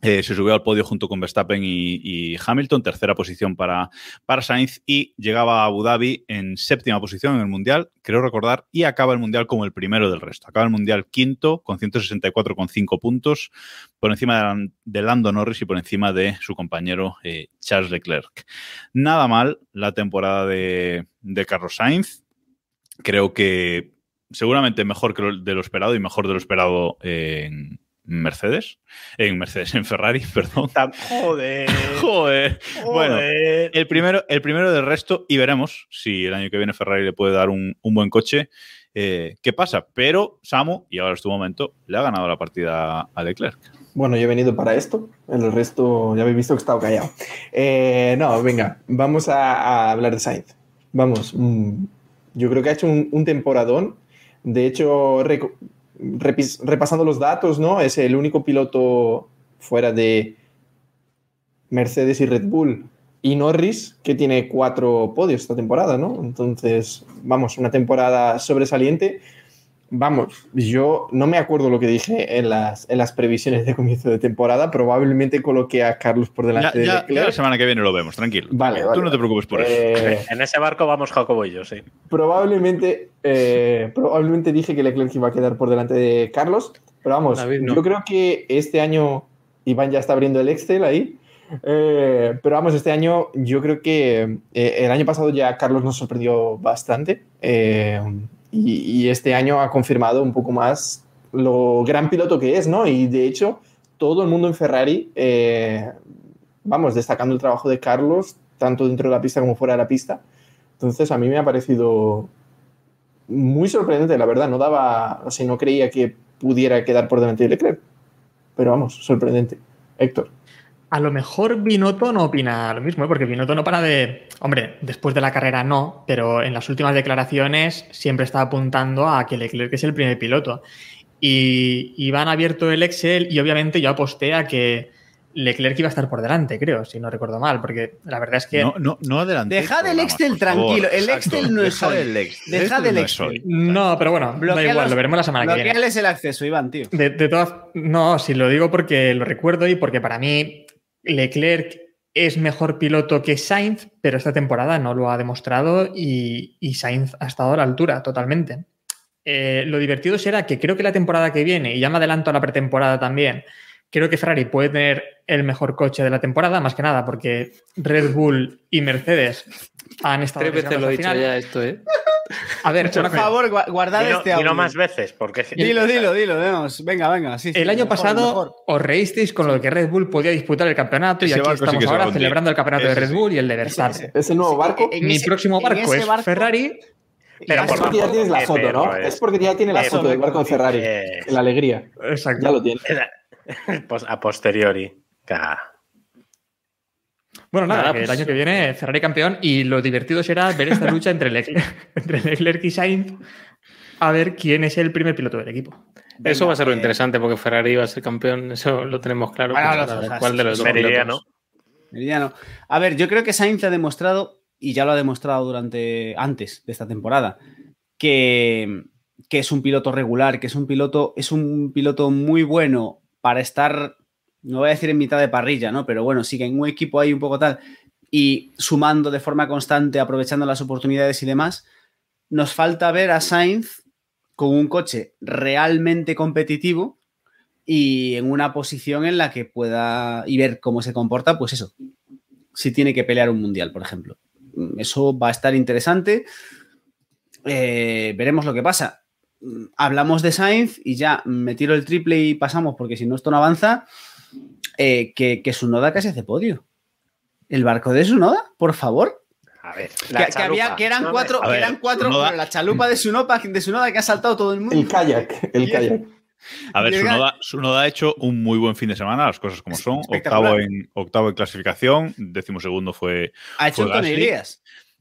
Eh, se subió al podio junto con Verstappen y, Hamilton, tercera posición para, para Sainz y llegaba a Abu Dhabi en séptima posición en el Mundial, creo recordar, y acaba el Mundial como el primero del resto. Acaba el Mundial quinto con 164,5 puntos por encima de, de, Lando Norris y por encima de su compañero eh, Charles Leclerc. Nada mal la temporada de, de Carlos Sainz. Creo que seguramente mejor que lo, de lo esperado y mejor de lo esperado en Mercedes, en Mercedes, en Ferrari, [LAUGHS] perdón. Joder. [LAUGHS] Joder. Bueno, el primero, el primero del resto y veremos si el año que viene Ferrari le puede dar un, un buen coche. Eh, ¿Qué pasa? Pero Samu, y ahora es tu momento, le ha ganado la partida a Leclerc. Bueno, yo he venido para esto. En el resto ya habéis visto que he estado callado. Eh, no, venga, vamos a, a, hablar de Sainz. Vamos, mmm, yo creo que ha hecho un, un temporadón. De hecho, repasando los datos, ¿no? Es el único piloto fuera de Mercedes y Red Bull y Norris que tiene cuatro podios esta temporada, ¿no? Entonces, vamos, una temporada sobresaliente. Vamos, yo no me acuerdo lo que dije en las, en las previsiones de comienzo de temporada. Probablemente coloqué a Carlos por delante ya, ya, de Leclerc. Ya la semana que viene lo vemos, tranquilo. Vale, vale Tú no te preocupes por eso. Eh, en ese barco vamos Jacobo y yo, sí. Probablemente, eh, probablemente dije que Leclerc iba a quedar por delante de Carlos. Pero vamos, David, no. yo creo que este año Iván ya está abriendo el Excel ahí. Eh, pero vamos, este año yo creo que eh, el año pasado ya Carlos nos sorprendió bastante eh, y, este año ha confirmado un poco más lo gran piloto que es, ¿no? Y de hecho, todo el mundo en Ferrari, eh, vamos, destacando el trabajo de Carlos, tanto dentro de la pista como fuera de la pista. Entonces, a mí me ha parecido muy sorprendente, la verdad. No daba, o sea, no creía que pudiera quedar por delante de Leclerc. Pero vamos, sorprendente. Héctor. A lo mejor Binotto no opina lo mismo, ¿eh? porque Binotto no para de. Hombre, después de la carrera no, pero en las últimas declaraciones siempre está apuntando a que Leclerc es el primer piloto. Y, y van abierto el Excel y obviamente yo aposté a que Leclerc iba a estar por delante, creo, si no recuerdo mal, porque la verdad es que. No, no, no adelante. Deja del Excel tranquilo, el Excel no es hoy. Del Excel. Deja del no Excel. No, pero bueno, da igual, lo veremos la semana que viene. Bloqueales el acceso, Iván, tío. De, de todas. No, si lo digo porque lo recuerdo y porque para mí Leclerc es mejor piloto que Sainz, pero esta temporada no lo ha demostrado y, y Sainz ha estado a la altura totalmente. Eh, lo divertido será que creo que la temporada que viene, y ya me adelanto a la pretemporada también, creo que Ferrari puede tener el mejor coche de la temporada, más que nada porque Red Bull y Mercedes han estado. Tres veces lo he dicho ya esto, ¿eh? A ver, por favor, guardad dilo, este audio. Dilo más veces, porque... Dilo, dilo, dilo, vamos. Venga, venga. Sí, sí, el año mejor, pasado mejor. os reísteis con lo que Red Bull podía disputar el campeonato y Ese aquí sí estamos ahora celebrando el campeonato de Red. Bull y el de Verstappen. Es el nuevo barco. En Mi ese- próximo barco es barco- Ferrari. Pero es por porque ya tienes la foto, ¿no? Es porque ya tiene la foto del barco de Ferrari. La alegría. Exacto. Ya lo tiene. [LAUGHS] Pues a posteriori. Ca- Bueno, nada, Nada, que pues- el año que viene Ferrari campeón y lo divertido será ver esta [LAUGHS] lucha entre Leclerc, [LAUGHS] entre Leclerc y Sainz a ver quién es el primer piloto del equipo. Eso va a ser lo eh, interesante porque Ferrari va a ser campeón, eso lo tenemos claro. Bueno, pues, los- ahora, o sea, ¿Cuál de los dos Meridiano. Meridiano. A ver, yo creo que Sainz ha demostrado, y ya lo ha demostrado durante antes de esta temporada, que, que es un piloto regular, que es un piloto, es un piloto muy bueno para estar, no voy a decir en mitad de parrilla, ¿no? Pero bueno, sí que en un equipo ahí un poco tal, y sumando de forma constante, aprovechando las oportunidades y demás. Nos falta ver a Sainz con un coche realmente competitivo y en una posición en la que pueda y ver cómo se comporta, pues eso, si tiene que pelear un mundial, por ejemplo. Eso va a estar interesante. Eh, veremos lo que pasa. Hablamos de Sainz y ya me tiro el triple y pasamos, porque si no esto no avanza. Eh, que, que Sunoda casi hace podio. El barco de Sunoda, por favor. A ver. Que, la que había, chalupa. que eran No, cuatro, que eran cuatro pero la chalupa de Sunoda, de Sunoda que ha saltado todo el mundo. El kayak. El kayak. [LAUGHS] A ver, Sunoda, Sunoda ha hecho un muy buen fin de semana, las cosas como son. Octavo en, octavo en clasificación, décimo segundo fue, Ha hecho fue Gasly.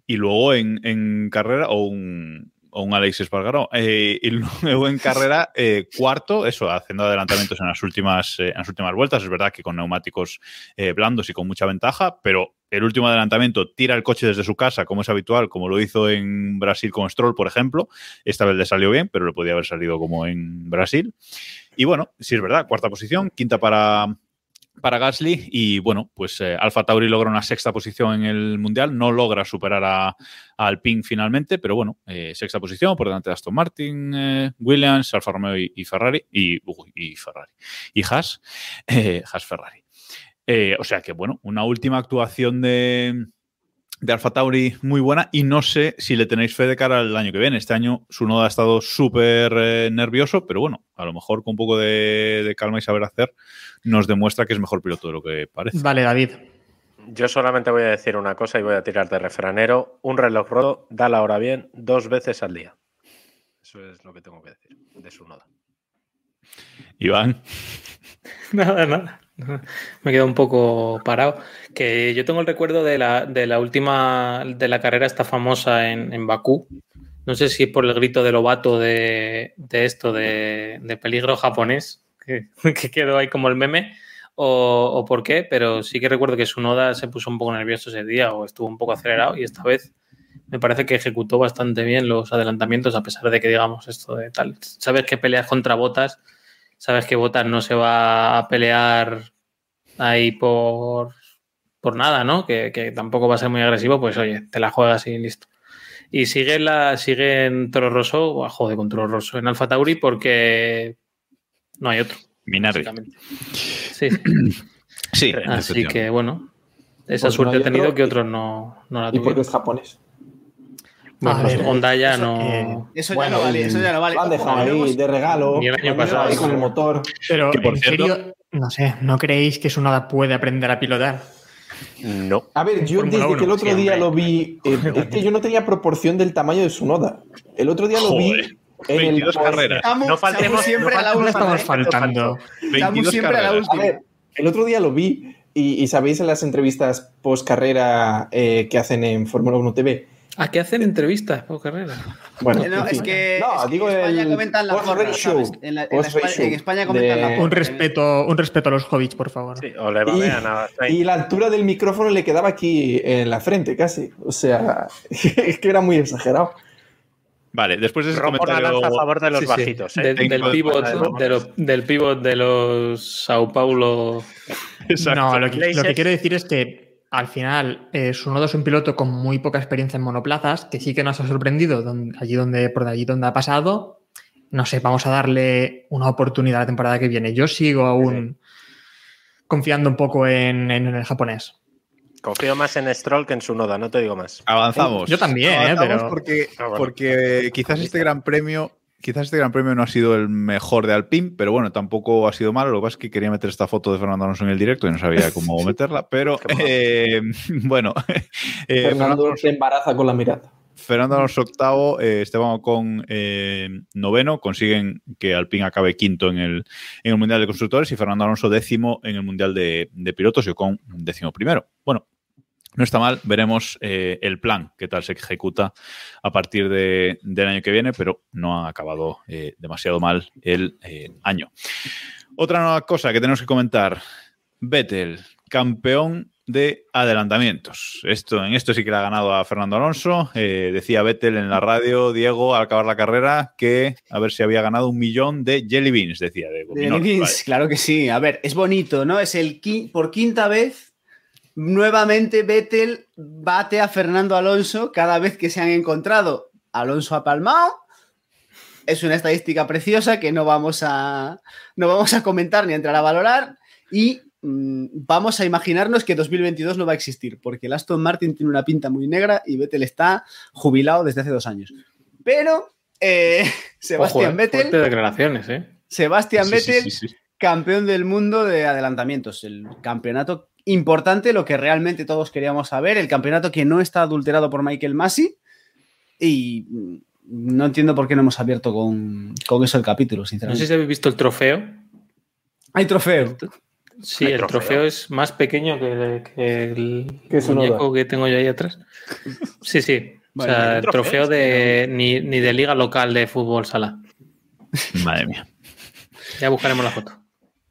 Y luego en, en carrera, o un, o un Alex Espargaró, eh, y luego en carrera, eh, cuarto, eso, haciendo adelantamientos en las últimas, eh, en las últimas vueltas. Es verdad que con neumáticos blandos y con mucha ventaja, pero el último adelantamiento tira el coche desde su casa, como es habitual, como lo hizo en Brasil con Stroll, por ejemplo. Esta vez le salió bien, pero le podía haber salido como en Brasil. Y bueno, sí es verdad, cuarta posición, quinta para, para Gasly y bueno, pues eh, Alfa Tauri logra una sexta posición en el Mundial, no logra superar a, a Alpine finalmente, pero bueno, eh, sexta posición por delante de Aston Martin, eh, Williams, Alfa Romeo y, Ferrari y, y Ferrari y Haas, [LAUGHS] Haas Ferrari. O sea que bueno, una última actuación de, de Alfa Tauri muy buena y no sé si le tenéis fe de cara al año que viene. Este año su noda ha estado súper nervioso, pero bueno, a lo mejor con un poco de, de calma y saber hacer nos demuestra que es mejor piloto de lo que parece. Vale, David. Yo solamente voy a decir una cosa y voy a tirar de refranero. Un reloj roto da la hora bien dos veces al día. Eso es lo que tengo que decir de su noda. Iván. [LAUGHS] Nada, nada. Me quedo un poco parado. Que yo tengo el recuerdo de la, de la última, de la carrera esta famosa en, en Bakú. No sé si por el grito de Lobato de, de esto, de, de, peligro japonés, que, [LAUGHS] que, quedó ahí como el meme, o, por qué, pero sí que recuerdo que su noda se puso un poco nervioso ese día o estuvo un poco acelerado y esta vez me parece que ejecutó bastante bien los adelantamientos, a pesar de que digamos esto de tal. Sabes que peleas contra botas sabes que Botas no se va a pelear ahí por, por nada, ¿no? Que, que, tampoco va a ser muy agresivo, pues oye, te la juegas y listo. Y sigue, la, sigue en Toro Rosso, o joder, con Toro Rosso, en Alfa Tauri, porque no hay otro. Minardi. Sí. [CLEARS THROAT] sí. Así que bueno, esa pues suerte no ha tenido otro, que otros no, no la tuvieron. Y porque es japonés. Bueno, pues Honda ya eso, no. Eh, eso ya bueno, no vale, eso ya no vale. Lo han dejado ahí de regalo. Ni el año pasado. Ahí con el motor. Pero, ¿en cierto, serio? No sé, ¿no creéis que Sunoda puede aprender a pilotar? No. A ver, yo desde que el otro siempre. día lo vi, eh, [LAUGHS] es que yo no tenía proporción del tamaño de Sunoda. El otro día lo Joder. vi. En 22 el, carreras. Estamos, no faltemos siempre no a la última. estamos faltando. Estamos siempre carreras. a la última. A ver, el otro día lo vi y, y sabéis en las entrevistas post carrera eh, que hacen en Fórmula 1 TV ¿A qué hacen entrevistas por carrera? Bueno, no, es que, no, es que digo en España el comentan la porra, ¿sabes? En, la, en, España, en, España, comentan de... la porra. Un respeto, un respeto a los hobbits, por favor. Sí, o le babean a... y, y la altura del micrófono le quedaba aquí en la frente, casi. O sea, [LAUGHS] es que era muy exagerado. Vale, después de ese Rompo comentario... a favor de los sí, bajitos. Sí. ¿eh? De, del, pivot, de lo, del pivot de los Sao Paulo. Exacto. No, lo que, lo que quiero decir es que al final, eh, Sunoda es un piloto con muy poca experiencia en monoplazas, que sí que nos ha sorprendido donde, allí donde, por allí donde ha pasado. No sé, vamos a darle una oportunidad la temporada que viene. Yo sigo aún sí. confiando un poco en, en, el japonés. Confío más en Stroll que en Sunoda, no te digo más. Avanzamos. Yo también, Avanzamos ¿eh? Pero... Porque, ah, bueno. porque quizás este gran premio quizás este Gran Premio no ha sido el mejor de Alpine, pero bueno, tampoco ha sido malo. Lo que pasa es que quería meter esta foto de Fernando Alonso en el directo y no sabía cómo [LAUGHS] meterla, pero eh, [LAUGHS] bueno. [LAUGHS] Eh, Fernando se embaraza con la mirada. Fernando Alonso octavo, eh, Esteban Ocon eh, noveno, consiguen que Alpine acabe quinto en el, en el Mundial de Constructores y Fernando Alonso décimo en el Mundial de, de Pilotos y Ocon décimo primero. Bueno, no está mal, veremos eh, el plan, qué tal se ejecuta a partir de, del año que viene, pero no ha acabado eh, demasiado mal el eh, año. Otra nueva cosa que tenemos que comentar, Vettel, campeón de adelantamientos. Esto, en esto sí que le ha ganado a Fernando Alonso. Decía Vettel en la radio, Diego, al acabar la carrera, que a ver si había ganado un millón de jelly beans, decía. De jelly beans, vale. claro que sí. A ver, es bonito, ¿no? Es el por quinta vez nuevamente Vettel bate a Fernando Alonso cada vez que se han encontrado. Alonso ha palmado. Es una estadística preciosa que no vamos a, no vamos a comentar ni a entrar a valorar. Y mmm, vamos a imaginarnos que 2022 no va a existir, porque el Aston Martin tiene una pinta muy negra y Vettel está jubilado desde hace dos años. Pero eh, [LAUGHS] Sebastián Ojo, Vettel. declaraciones, ¿eh? Sebastián Sí, Vettel, sí, sí, sí. campeón del mundo de adelantamientos. El campeonato importante, lo que realmente todos queríamos saber, el campeonato que no está adulterado por Michael Massey y no entiendo por qué no hemos abierto con, con eso el capítulo, No sinceramente. sé si habéis visto el trofeo. Hay trofeo. Sí, ¿Hay el trofeo? trofeo es más pequeño que, que el muñeco que tengo yo ahí atrás. Sí, sí. Vale, o sea, ¿hay el trofeo de ni, ni de liga local de fútbol sala. Madre mía. Ya buscaremos la foto.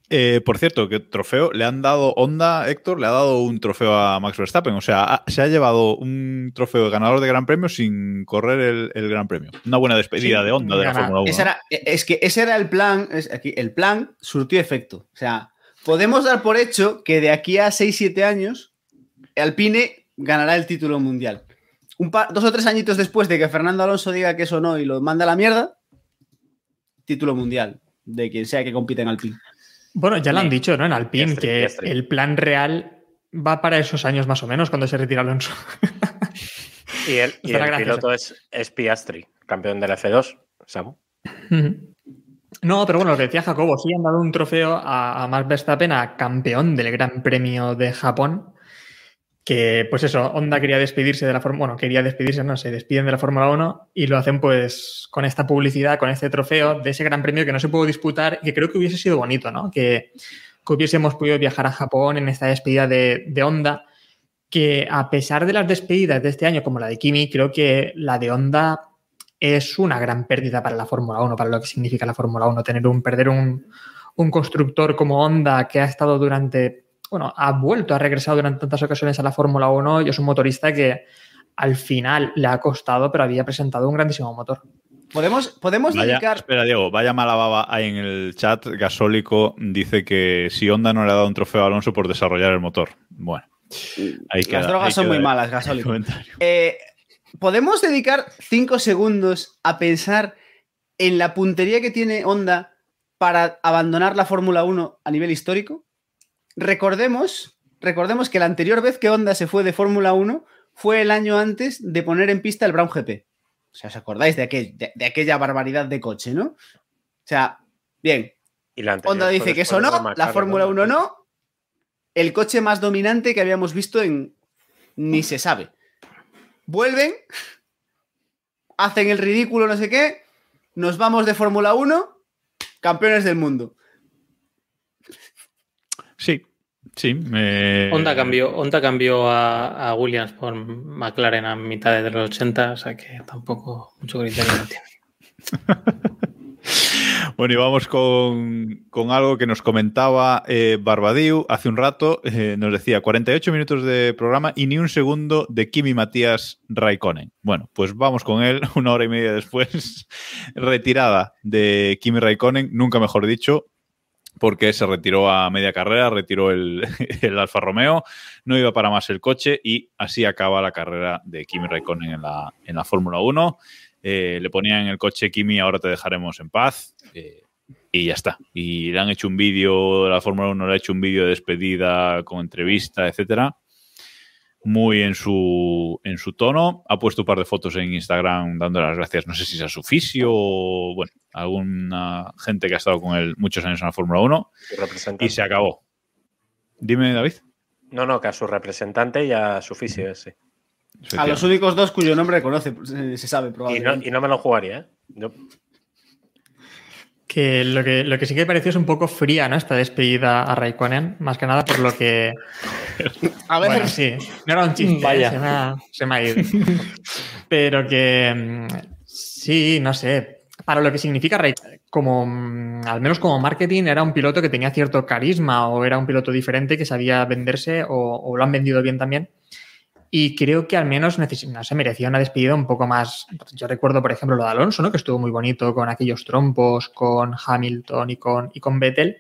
Eh, por cierto, que trofeo le han dado Honda, Héctor, le ha dado un trofeo a Max Verstappen. O sea, ha- se ha llevado un trofeo de ganador de Gran Premio sin correr el, el Gran Premio. Una buena despedida Sí, de Honda de la. Fórmula 1. Ese era- es que ese era el plan, es aquí, el plan surtió efecto. O sea, podemos dar por hecho que de aquí a 6-7 años, Alpine ganará el título mundial. Un par- dos o tres añitos después de que Fernando Alonso diga que eso no y lo manda a la mierda, título mundial de quien sea que compita en Alpine. Bueno, ya lo han dicho, ¿no? En Alpine, Piastri, que Piastri. el plan real va para esos años más o menos cuando se retira Alonso. Y el, [LAUGHS] y el piloto es, es Piastri, campeón del F2, Samu. No, pero bueno, lo que decía Jacobo, sí han dado un trofeo a, a Max Verstappen, a campeón del Gran Premio de Japón, que pues eso, Honda quería despedirse de la Fórmula, bueno, quería despedirse, no, se despiden de la Fórmula 1 y lo hacen pues con esta publicidad, con este trofeo de ese Gran Premio que no se pudo disputar y que creo que hubiese sido bonito, ¿no? Que, que hubiésemos podido viajar a Japón en esta despedida de, de Honda, que a pesar de las despedidas de este año como la de Kimi, creo que la de Honda es una gran pérdida para la Fórmula 1, para lo que significa la Fórmula 1, tener un, perder un, un constructor como Honda que ha estado durante, bueno, ha vuelto, ha regresado durante tantas ocasiones a la Fórmula 1 y es un motorista que al final le ha costado, pero había presentado un grandísimo motor. Podemos, podemos Vaya, dedicar. espera, Diego, vaya mala baba ahí en el chat. Gasólico dice que si Honda no le ha dado un trofeo a Alonso por desarrollar el motor. Bueno, ahí queda, Las drogas ahí son queda muy malas, gasólico. Eh, ¿Podemos dedicar cinco segundos a pensar en la puntería que tiene Honda para abandonar la Fórmula 1 a nivel histórico? Recordemos, recordemos que la anterior vez que Honda se fue de Fórmula 1 fue el año antes de poner en pista el Brown GP. O sea, ¿os acordáis de, aquel- de- de aquella barbaridad de coche, no? O sea, bien, Y la Honda dice que eso no, la Fórmula ¿no? 1 no. El coche más dominante que habíamos visto en... Ni se sabe. Vuelven, hacen el ridículo, no sé qué, nos vamos de Fórmula 1, campeones del mundo. Sí, sí. me- Honda cambió, Honda cambió a, a Williams por McLaren a mitad de los 80, o sea que tampoco mucho criterio no tiene. [LAUGHS] Bueno, y vamos con, con algo que nos comentaba eh, Barbadiu hace un rato. eh, nos decía 48 minutos de programa y ni un segundo de Kimi Matías Raikkonen. Bueno, pues vamos con él [LAUGHS] una hora y media después. [LAUGHS] retirada de Kimi Raikkonen, nunca mejor dicho, porque se retiró a media carrera, retiró el, [LAUGHS] el Alfa Romeo, no iba para más el coche y así acaba la carrera de Kimi Raikkonen en la, en la Fórmula 1. Eh, le ponían en el coche Kimi, ahora te dejaremos en paz. eh, y ya está. Y le han hecho un vídeo, la Fórmula 1 le ha hecho un vídeo de despedida con entrevista, etcétera. Muy en su, en su tono. Ha puesto un par de fotos en Instagram dando las gracias, no sé si es a su fisio o, bueno, alguna gente que ha estado con él muchos años en la Fórmula 1. Su representante. Y se acabó. Dime, David. No, no, que a su representante y a su fisio ese. A los únicos dos cuyo nombre conoce, se sabe Y no, probablemente. y no me lo jugaría, ¿eh? Yo- Que lo, que lo que sí que pareció es un poco fría, ¿no? Esta despedida a Raikkonen, más que nada por lo que... [LAUGHS] A ver, Bueno, sí, no era un chiste, Vaya. ¿eh? se, me ha, se me ha ido. Pero que mm, sí, no sé, para lo que significa Raikkonen, como mm, al menos como marketing, era un piloto que tenía cierto carisma o era un piloto diferente que sabía venderse o, o lo han vendido bien también. Y creo que al menos no sé, merecía una despedida un poco más. Yo recuerdo, por ejemplo, lo de Alonso, ¿no? Que estuvo muy bonito con aquellos trompos, con Hamilton y con, y con Vettel.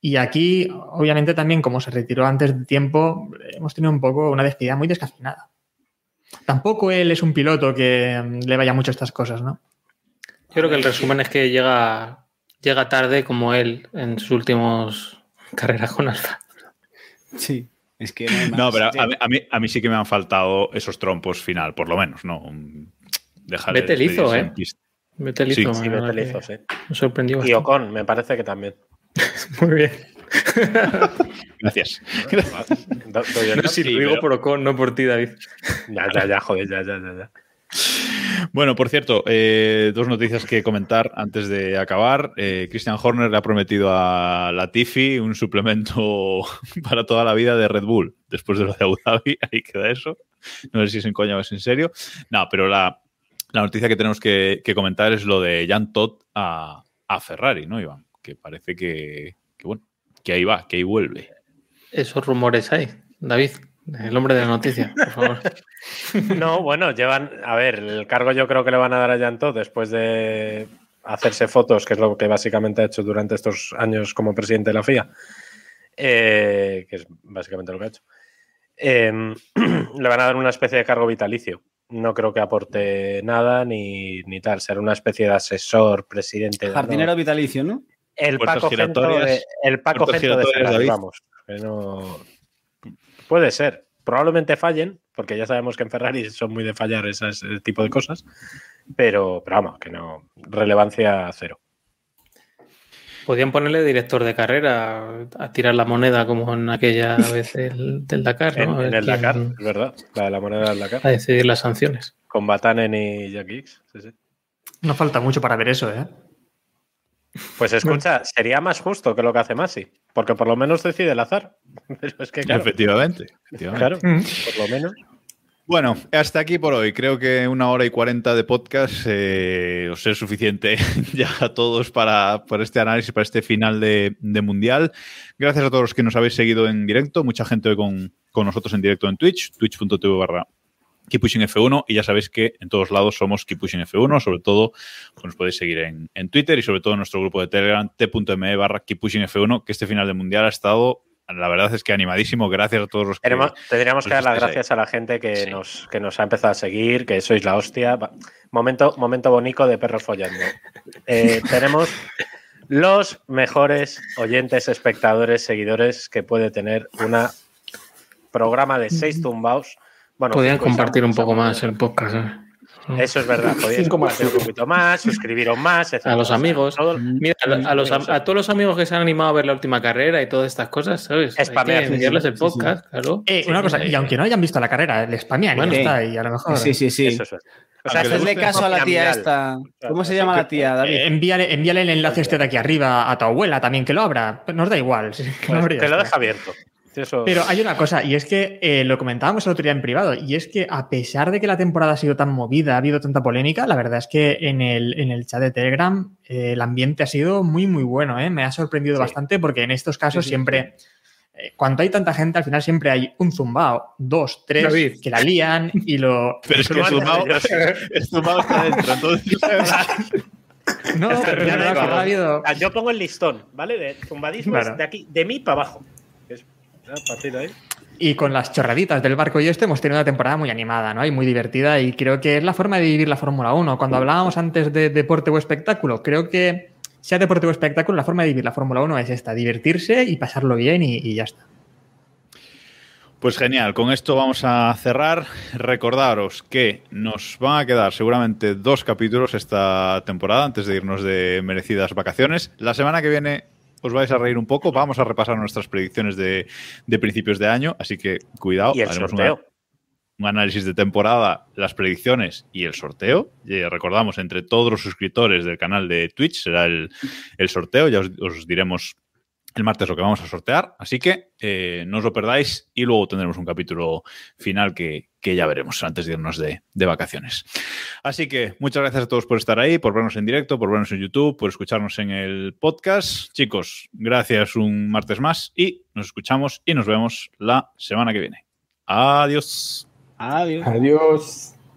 Y aquí, obviamente, también, como se retiró antes de tiempo, hemos tenido un poco una despedida muy descafeinada. Tampoco él es un piloto que mm, le vaya mucho a estas cosas, ¿no? Yo creo que el resumen es que llega, llega tarde como él en sus últimos carreras con Alfa. sí, es que no hay más. No, pero a mí, a, mí, a mí sí que me han faltado esos trompos final, por lo menos, ¿no? Dejar hizo, despedirse ¿eh? pista. Vettel Sí, sí. Me sorprendió Y bastante. Ocon, me parece que también. [LAUGHS] Muy bien. Gracias. [LAUGHS] Do- doy el- No, si Sí, lo digo pero- por Ocon, no por ti, David. Ya, ya, ya, joder, ya, ya, ya. ya. Bueno, por cierto, eh, dos noticias que comentar antes de acabar. Eh, Christian Horner le ha prometido a Latifi un suplemento [LAUGHS] para toda la vida de Red Bull. Después de lo de Abu Dhabi, [LAUGHS] ahí queda eso. No sé si es en coña o es en serio. No, pero la, noticia que tenemos que, comentar es lo de Jan Todd a, a Ferrari, ¿no, Iván? Que parece que, que, bueno, que ahí va, que ahí vuelve. Esos rumores hay. David, el hombre de la noticia, por favor. [LAUGHS] No, bueno, llevan. A ver, el cargo yo creo que le van a dar a Janto después de hacerse fotos, que es lo que básicamente ha hecho durante estos años como presidente de la FIA. eh, que es básicamente lo que ha hecho. Eh, [CLEARS THROAT] le van a dar una especie de cargo vitalicio. No creo que aporte nada ni, ni tal. Será una especie de asesor, presidente. Jardinero no. vitalicio, ¿no? El Paco Gento de, el Paco Gento de David. vamos. que no- Puede ser. Probablemente fallen, porque ya sabemos que en Ferrari son muy de fallar esas- ese tipo de cosas. Pero, pero vamos, que no. Relevancia cero. Podían ponerle director de carrera a tirar la moneda como en aquella [LAUGHS] vez del, del Dakar, ¿no? En el Dakar, es verdad. La de la moneda del Dakar. A decidir las sanciones. Con Batanen y Jack Hicks. Sí, sí. No falta mucho para ver eso, ¿eh? Pues [LAUGHS] escucha, sería más justo que lo que hace Masi, porque por lo menos decide el azar. [LAUGHS] Pero es que, claro, Efectivamente. efectivamente. claro, por lo menos. Bueno, hasta aquí por hoy. Creo que una hora y cuarenta de podcast eh, os es suficiente [LAUGHS] ya a todos para, para este análisis, para este final de, de Mundial. Gracias a todos los que nos habéis seguido en directo. Mucha gente hoy con, con nosotros en directo en Twitch, twitch.tv barra KeepPushingF1 y ya sabéis que en todos lados somos KeepPushingF1, sobre todo pues nos podéis seguir en, en Twitter y sobre todo en nuestro grupo de Telegram t.me barra KeepPushingF1 que este final de Mundial ha estado, la verdad es que animadísimo. Gracias a todos los que... Tenemos- tendríamos que dar las ahí. gracias a la gente que, Sí. nos, que nos ha empezado a seguir, que sois la hostia. Momento, momento bonito de perros follando. Eh, [LAUGHS] tenemos los mejores oyentes, espectadores, seguidores que puede tener una programa de seis tumbaos. Bueno, Podían compartir un poco más el podcast. ¿eh? Eso es verdad. Podéis Cinco más. compartir un poquito más, suscribiros más, A etcétera. los amigos. todo- Mira, a, a los, a, todos los amigos que se han animado a ver la última carrera y todas estas cosas, ¿sabes? Spamear, enviarles sí, el sí, sí. podcast, claro. Eh, una cosa, y aunque no hayan visto la carrera, el spamean Bueno, está, y a lo mejor. Sí, sí, sí. Eso es. O sea, Hazle caso a la tía esta. ¿Cómo se llama la tía, David? Eh, envíale, envíale el enlace este de aquí arriba a tu abuela también, que lo abra. Nos da igual. [LAUGHS] sí, Pues te lo está. deja abierto. Eso- Pero hay una cosa, y es que eh, lo comentábamos el otro día en privado, y es que a pesar de que la temporada ha sido tan movida, ha habido tanta polémica, la verdad es que en el, en el chat de Telegram eh, el ambiente ha sido muy, muy bueno. ¿eh? Me ha sorprendido Sí. bastante porque en estos casos Sí, sí, siempre, eh, cuando hay tanta gente, al final siempre hay un zumbao, dos, tres, David. que la lían y lo... [LAUGHS] Pero es que Zumao Zumao, maravilloso. Zumao está dentro, entonces... [LAUGHS] No, pero no no ha habido... Ah, Yo pongo el listón, ¿vale? De zumbadismo Claro. es de aquí, de mí para abajo. Es- a partir de ahí. Y con las chorraditas del barco y este hemos tenido una temporada muy animada, ¿no? Y muy divertida y creo que es la forma de vivir la Fórmula 1. Cuando hablábamos antes de deporte o espectáculo, creo que sea deporte o espectáculo, la forma de vivir la Fórmula 1 es esta, divertirse y pasarlo bien y, y ya está. Pues genial, con esto vamos a cerrar. Recordaros que nos van a quedar seguramente dos capítulos esta temporada antes de irnos de merecidas vacaciones. La semana que viene os vais a reír un poco, vamos a repasar nuestras predicciones de, de principios de año, así que cuidado. Y el haremos sorteo. una- un análisis de temporada, las predicciones y el sorteo. Y recordamos, entre todos los suscriptores del canal de Twitch será el, el sorteo. Ya os, os diremos el martes lo que vamos a sortear. Así que eh, no os lo perdáis y luego tendremos un capítulo final que, que ya veremos antes de irnos de, de vacaciones. Así que muchas gracias a todos por estar ahí, por vernos en directo, por vernos en YouTube, por escucharnos en el podcast. Chicos, gracias un martes más y nos escuchamos y nos vemos la semana que viene. Adiós. Adiós. Adiós.